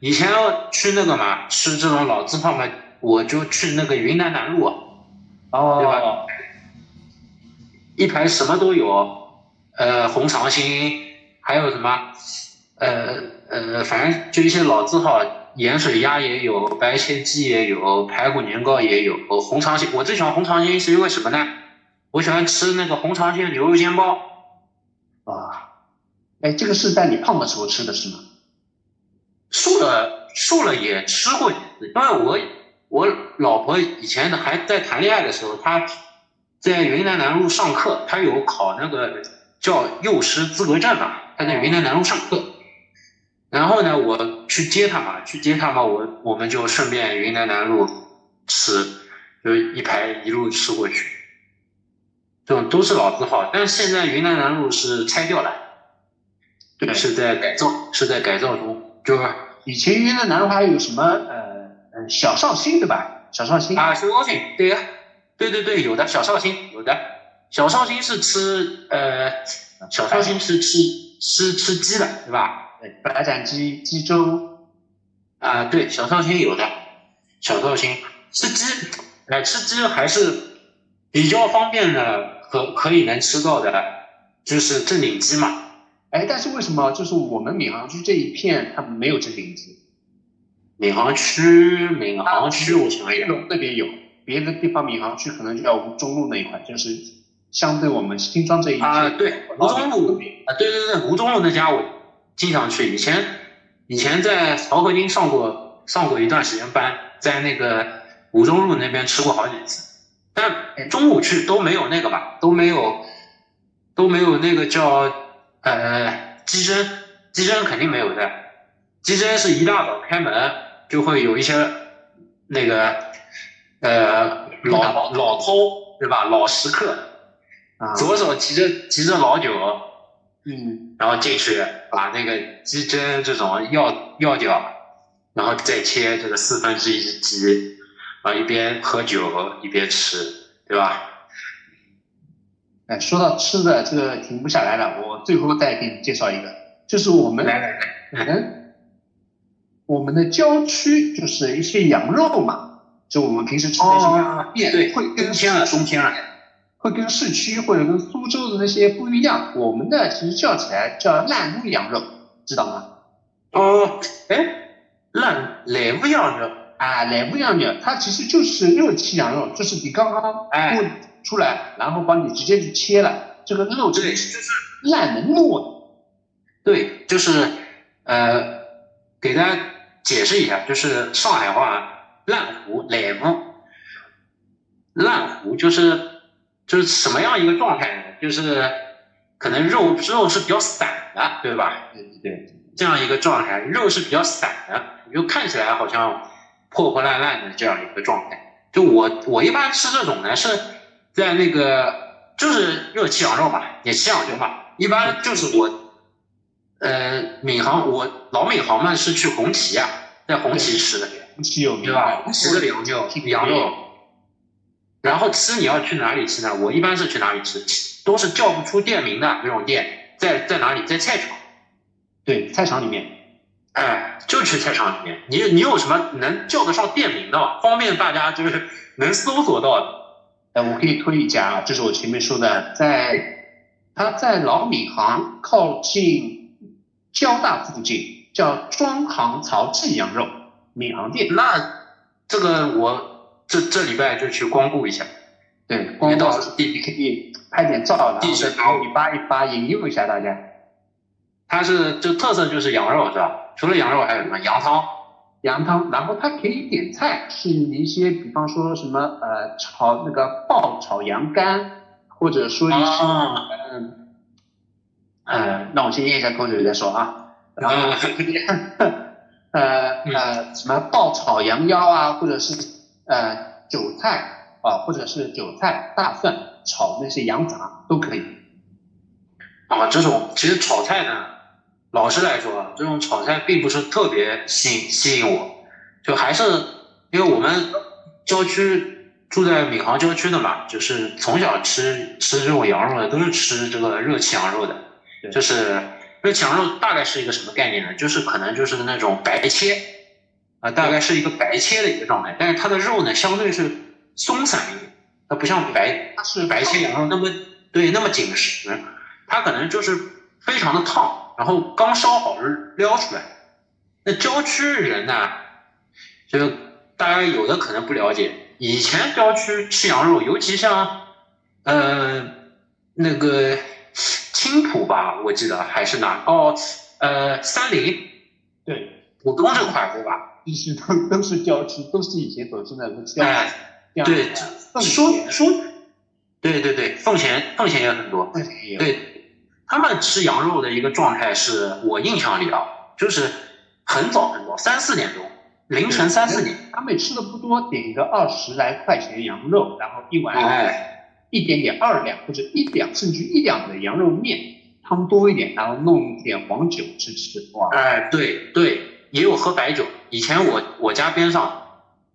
以前要去那个嘛吃这种老字号嘛，我就去那个云南南路，哦，对吧？一排什么都有，呃红肠心，还有什么？呃呃，反正就一些老字号，盐水鸭也有，白切鸡也有，排骨年糕也有，红肠心。我最喜欢红肠心是因为什么呢？我喜欢吃那个红肠心牛肉煎包。哎，这个是在你胖的时候吃的是吗？瘦了瘦了也吃过几次，因为我我老婆以前还在谈恋爱的时候，她在云南南路上课，她有考那个叫幼师资格证嘛，她在云南南路上课。然后呢，我去接她嘛，去接她嘛，我我们就顺便云南南路吃，就一排一路吃过去，这种都是老字号，但是现在云南南路是拆掉了，对，是在改造，是在改造中，就是以前云南南华有什么呃呃小绍兴对吧？小绍兴啊，小绍兴，对呀，对对对，有的小绍兴有的，小绍兴是吃呃，小绍兴是吃吃吃鸡的，对吧？白斩鸡、鸡粥，啊，对，小绍兴有的，小绍兴吃鸡，哎，吃鸡还是比较方便的，可可以能吃到的，就是正鼎鸡嘛。哎，但是为什么就是我们闵行区这一片它没有正鼎鸡？闵行区，闵行区，我想一想，那边有，别的地方闵行区可能就叫吴中路那一块，就是相对我们新庄这一片啊，对，吴中路啊，对对对，吴中路那家我。经常去，以前以前在漕河泾上过上过一段时间班，在那个吴中路那边吃过好几次，但中午去都没有那个吧，都没有都没有那个叫呃鸡胗，鸡胗肯定没有的，鸡胗是一大早开门就会有一些那个呃老老偷对吧，老食客，左手提着提着老酒。嗯，然后进去把那个鸡胗这种要要掉，然后再切这个四分之一只鸡，啊，一边喝酒一边吃，对吧？哎，说到吃的，这个停不下来了。我最后再给你介绍一个，就是我们来来来，嗯，我们的郊区就是一些羊肉嘛，就我们平时吃的一些店，会跟偏了，冬天了。会跟市区或者跟苏州的那些不一样，我们的其实叫起来叫烂屋羊肉，知道吗？哦，哎，烂烂屋羊肉啊，烂屋羊肉，它其实就是热气羊肉，就是你刚刚哎出来，然后帮你直接去切了，这个肉对，就是烂的糯的，对，就是呃，给大家解释一下，就是上海话烂糊烂糊，烂糊就是。就是什么样一个状态呢？就是可能肉肉是比较散的，对吧？对对，这样一个状态，肉是比较散的，就看起来好像破破烂烂的这样一个状态。就我我一般吃这种呢，是在那个就是热气羊肉嘛，也吃羊肉嘛。一般就是我呃闵行，我老闵行嘛是去红旗啊，在红旗吃的，红旗有对吧？红旗的羊肉，羊肉。然后吃你要去哪里吃呢？我一般是去哪里吃，都是叫不出店名的那种店，在在哪里？在菜场。对，菜场里面。哎，就去菜场里面。你你有什么能叫得上店名的吗？方便大家就是能搜索到的。哎，我可以推一家，就是我前面说的，在他在老闵行靠近交大附近，叫庄行曹记羊肉闵行店。那这个我这这礼拜就去光顾一下。对，光顾你可以拍点照，然后你扒一扒，引诱一下大家。它是就特色就是羊肉是吧？除了羊肉还有什么羊汤？羊汤，然后它可以点菜，是一些比方说什么呃炒那个爆炒羊肝，或者说一些嗯呃，那我先咽一下口水再说啊。然后 呃呃什么爆炒羊腰啊，或者是呃韭菜啊，或者是韭菜大蒜炒那些羊杂都可以。啊，这种其实炒菜呢。老实来说，这种炒菜并不是特别吸引吸引我，就还是因为我们郊区住在闵行郊区的嘛，就是从小吃吃这种羊肉的都是吃这个热气羊肉的，就是热气羊肉大概是一个什么概念呢？就是可能就是那种白切啊，大概是一个白切的一个状态，但是它的肉呢相对是松散一点，它不像白它是白切羊肉那么对那么紧实，它可能就是非常的烫。然后刚烧好是撩出来，那郊区人呢，就大家有的可能不了解，以前郊区吃羊肉，尤其像，呃，那个青浦吧，我记得还是哪哦，呃，三林，对，浦东这块对吧？必须都都是郊区，都是以前走进来的郊。哎，对，说说，对对对，奉贤奉贤也很多，对。他们吃羊肉的一个状态是我印象里啊，就是很早很早，三四点钟，凌晨三四点。他们吃的不多，点一个二十来块钱羊肉，然后一碗一点点二两或者一两甚至一两的羊肉面，汤多一点，然后弄一点黄酒吃吃。哇，哎，对对，也有喝白酒。以前我我家边上，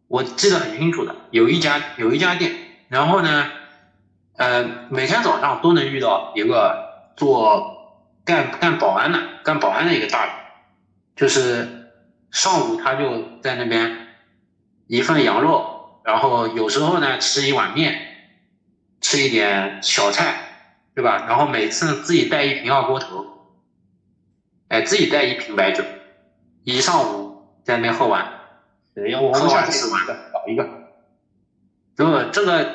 我记得很清楚的，有一家有一家店，然后呢，呃，每天早上都能遇到一个。做干干保安的，干保安的一个大人，就是上午他就在那边一份羊肉，然后有时候呢吃一碗面，吃一点小菜，对吧？然后每次自己带一瓶二锅头，哎，自己带一瓶白酒，一上午在那边喝完，喝完吃完，搞一个。这个这个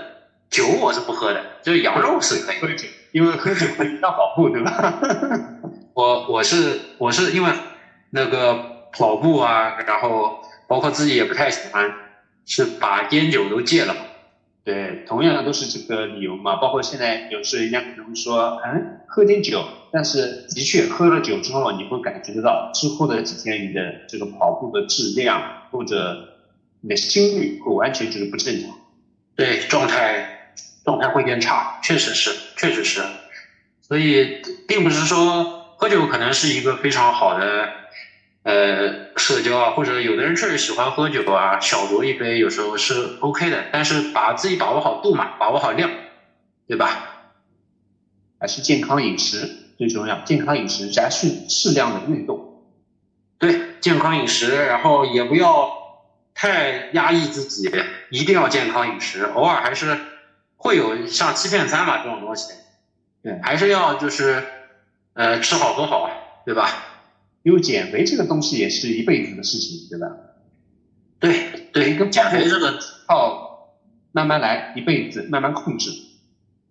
酒我是不喝的，就是羊肉是可以。因为喝酒要跑步，对吧？我我是我是因为那个跑步啊，然后包括自己也不太喜欢，是把烟酒都戒了嘛。对，同样的都是这个理由嘛。包括现在有时人家可能说，嗯，喝点酒，但是的确喝了酒之后，你会感觉得到之后的几天你的这个跑步的质量或者你的心率会完全就是不正常。对，状态。状态会变差，确实是，确实是，所以并不是说喝酒可能是一个非常好的呃社交啊，或者有的人确实喜欢喝酒啊，小酌一杯有时候是 OK 的，但是把自己把握好度嘛，把握好量，对吧？还是健康饮食最重要，健康饮食加适适量的运动，对，健康饮食，然后也不要太压抑自己，一定要健康饮食，偶尔还是。会有像欺骗餐嘛这种东西，对，还是要就是，呃，吃好喝好，对吧？因为减肥这个东西也是一辈子的事情，对吧？对对，跟减肥这个靠慢慢来，一辈子慢慢控制。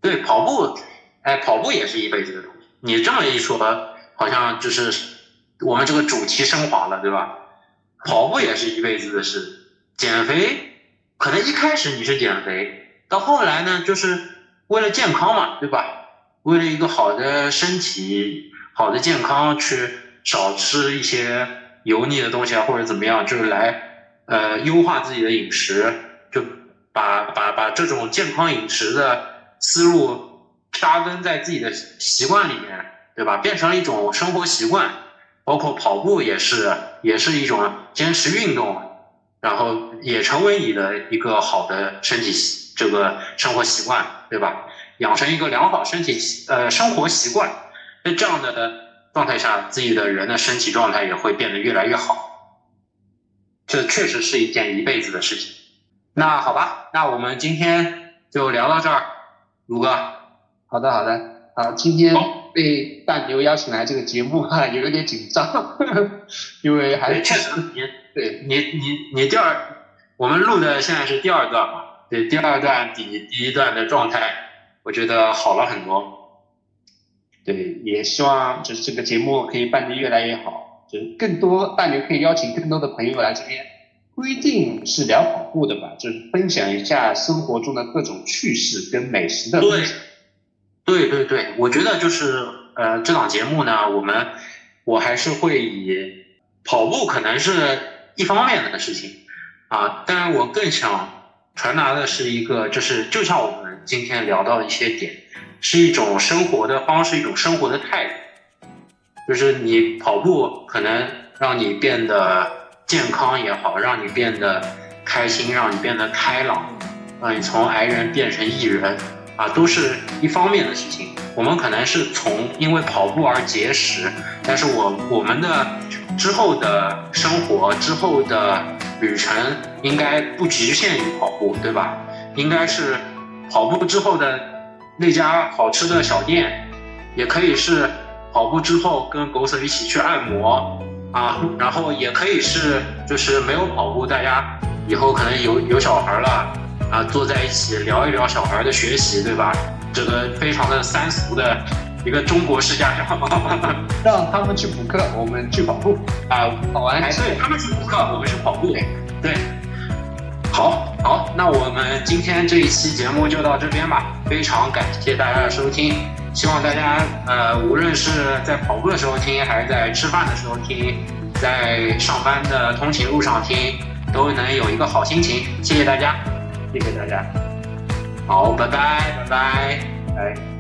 对，跑步，哎，跑步也是一辈子的东西。你这么一说，好像就是我们这个主题升华了，对吧？跑步也是一辈子的事，减肥可能一开始你是减肥。到后来呢，就是为了健康嘛，对吧？为了一个好的身体、好的健康，去少吃一些油腻的东西啊，或者怎么样，就是来呃优化自己的饮食，就把把把这种健康饮食的思路扎根在自己的习惯里面，对吧？变成了一种生活习惯，包括跑步也是，也是一种坚持运动，然后也成为你的一个好的身体习。这个生活习惯，对吧？养成一个良好身体呃生活习惯，在这样的状态下，自己的人的身体状态也会变得越来越好。这确实是一件一辈子的事情。那好吧，那我们今天就聊到这儿，卢哥。好的，好的，啊，今天被大牛邀请来这个节目哈，有点紧张，因为还是确实你对你你你第二，我们录的现在是第二段嘛，对，第二段比第一段的状态，我觉得好了很多。对，也希望就是这个节目可以办得越来越好，就是更多大牛可以邀请更多的朋友来这边，不一定是聊跑步的吧，就是分享一下生活中的各种趣事跟美食的。对，对对对，我觉得就是呃这档节目呢，我们我还是会以跑步可能是一方面的事情啊，当然我更想传达的是一个，就是就像我们今天聊到的一些点。是一种生活的方式，一种生活的态度，就是你跑步可能让你变得健康也好，让你变得开心，让你变得开朗，让你从癌人变成艺人，啊，都是一方面的事情。我们可能是从因为跑步而节食，但是我我们的之后的生活之后的旅程应该不局限于跑步，对吧？应该是跑步之后的。那家好吃的小店，也可以是跑步之后跟狗舍一起去按摩啊，然后也可以是就是没有跑步，大家以后可能有有小孩了啊，坐在一起聊一聊小孩的学习，对吧？这个非常的三俗的一个中国式家长，让他们去补课，我们去跑步啊，跑完对，他们去补课，我们去跑步，对。好好，那我们今天这一期节目就到这边吧。非常感谢大家的收听，希望大家呃，无论是在跑步的时候听，还是在吃饭的时候听，在上班的通勤路上听，都能有一个好心情。谢谢大家，谢谢大家。好，拜拜，拜拜，拜。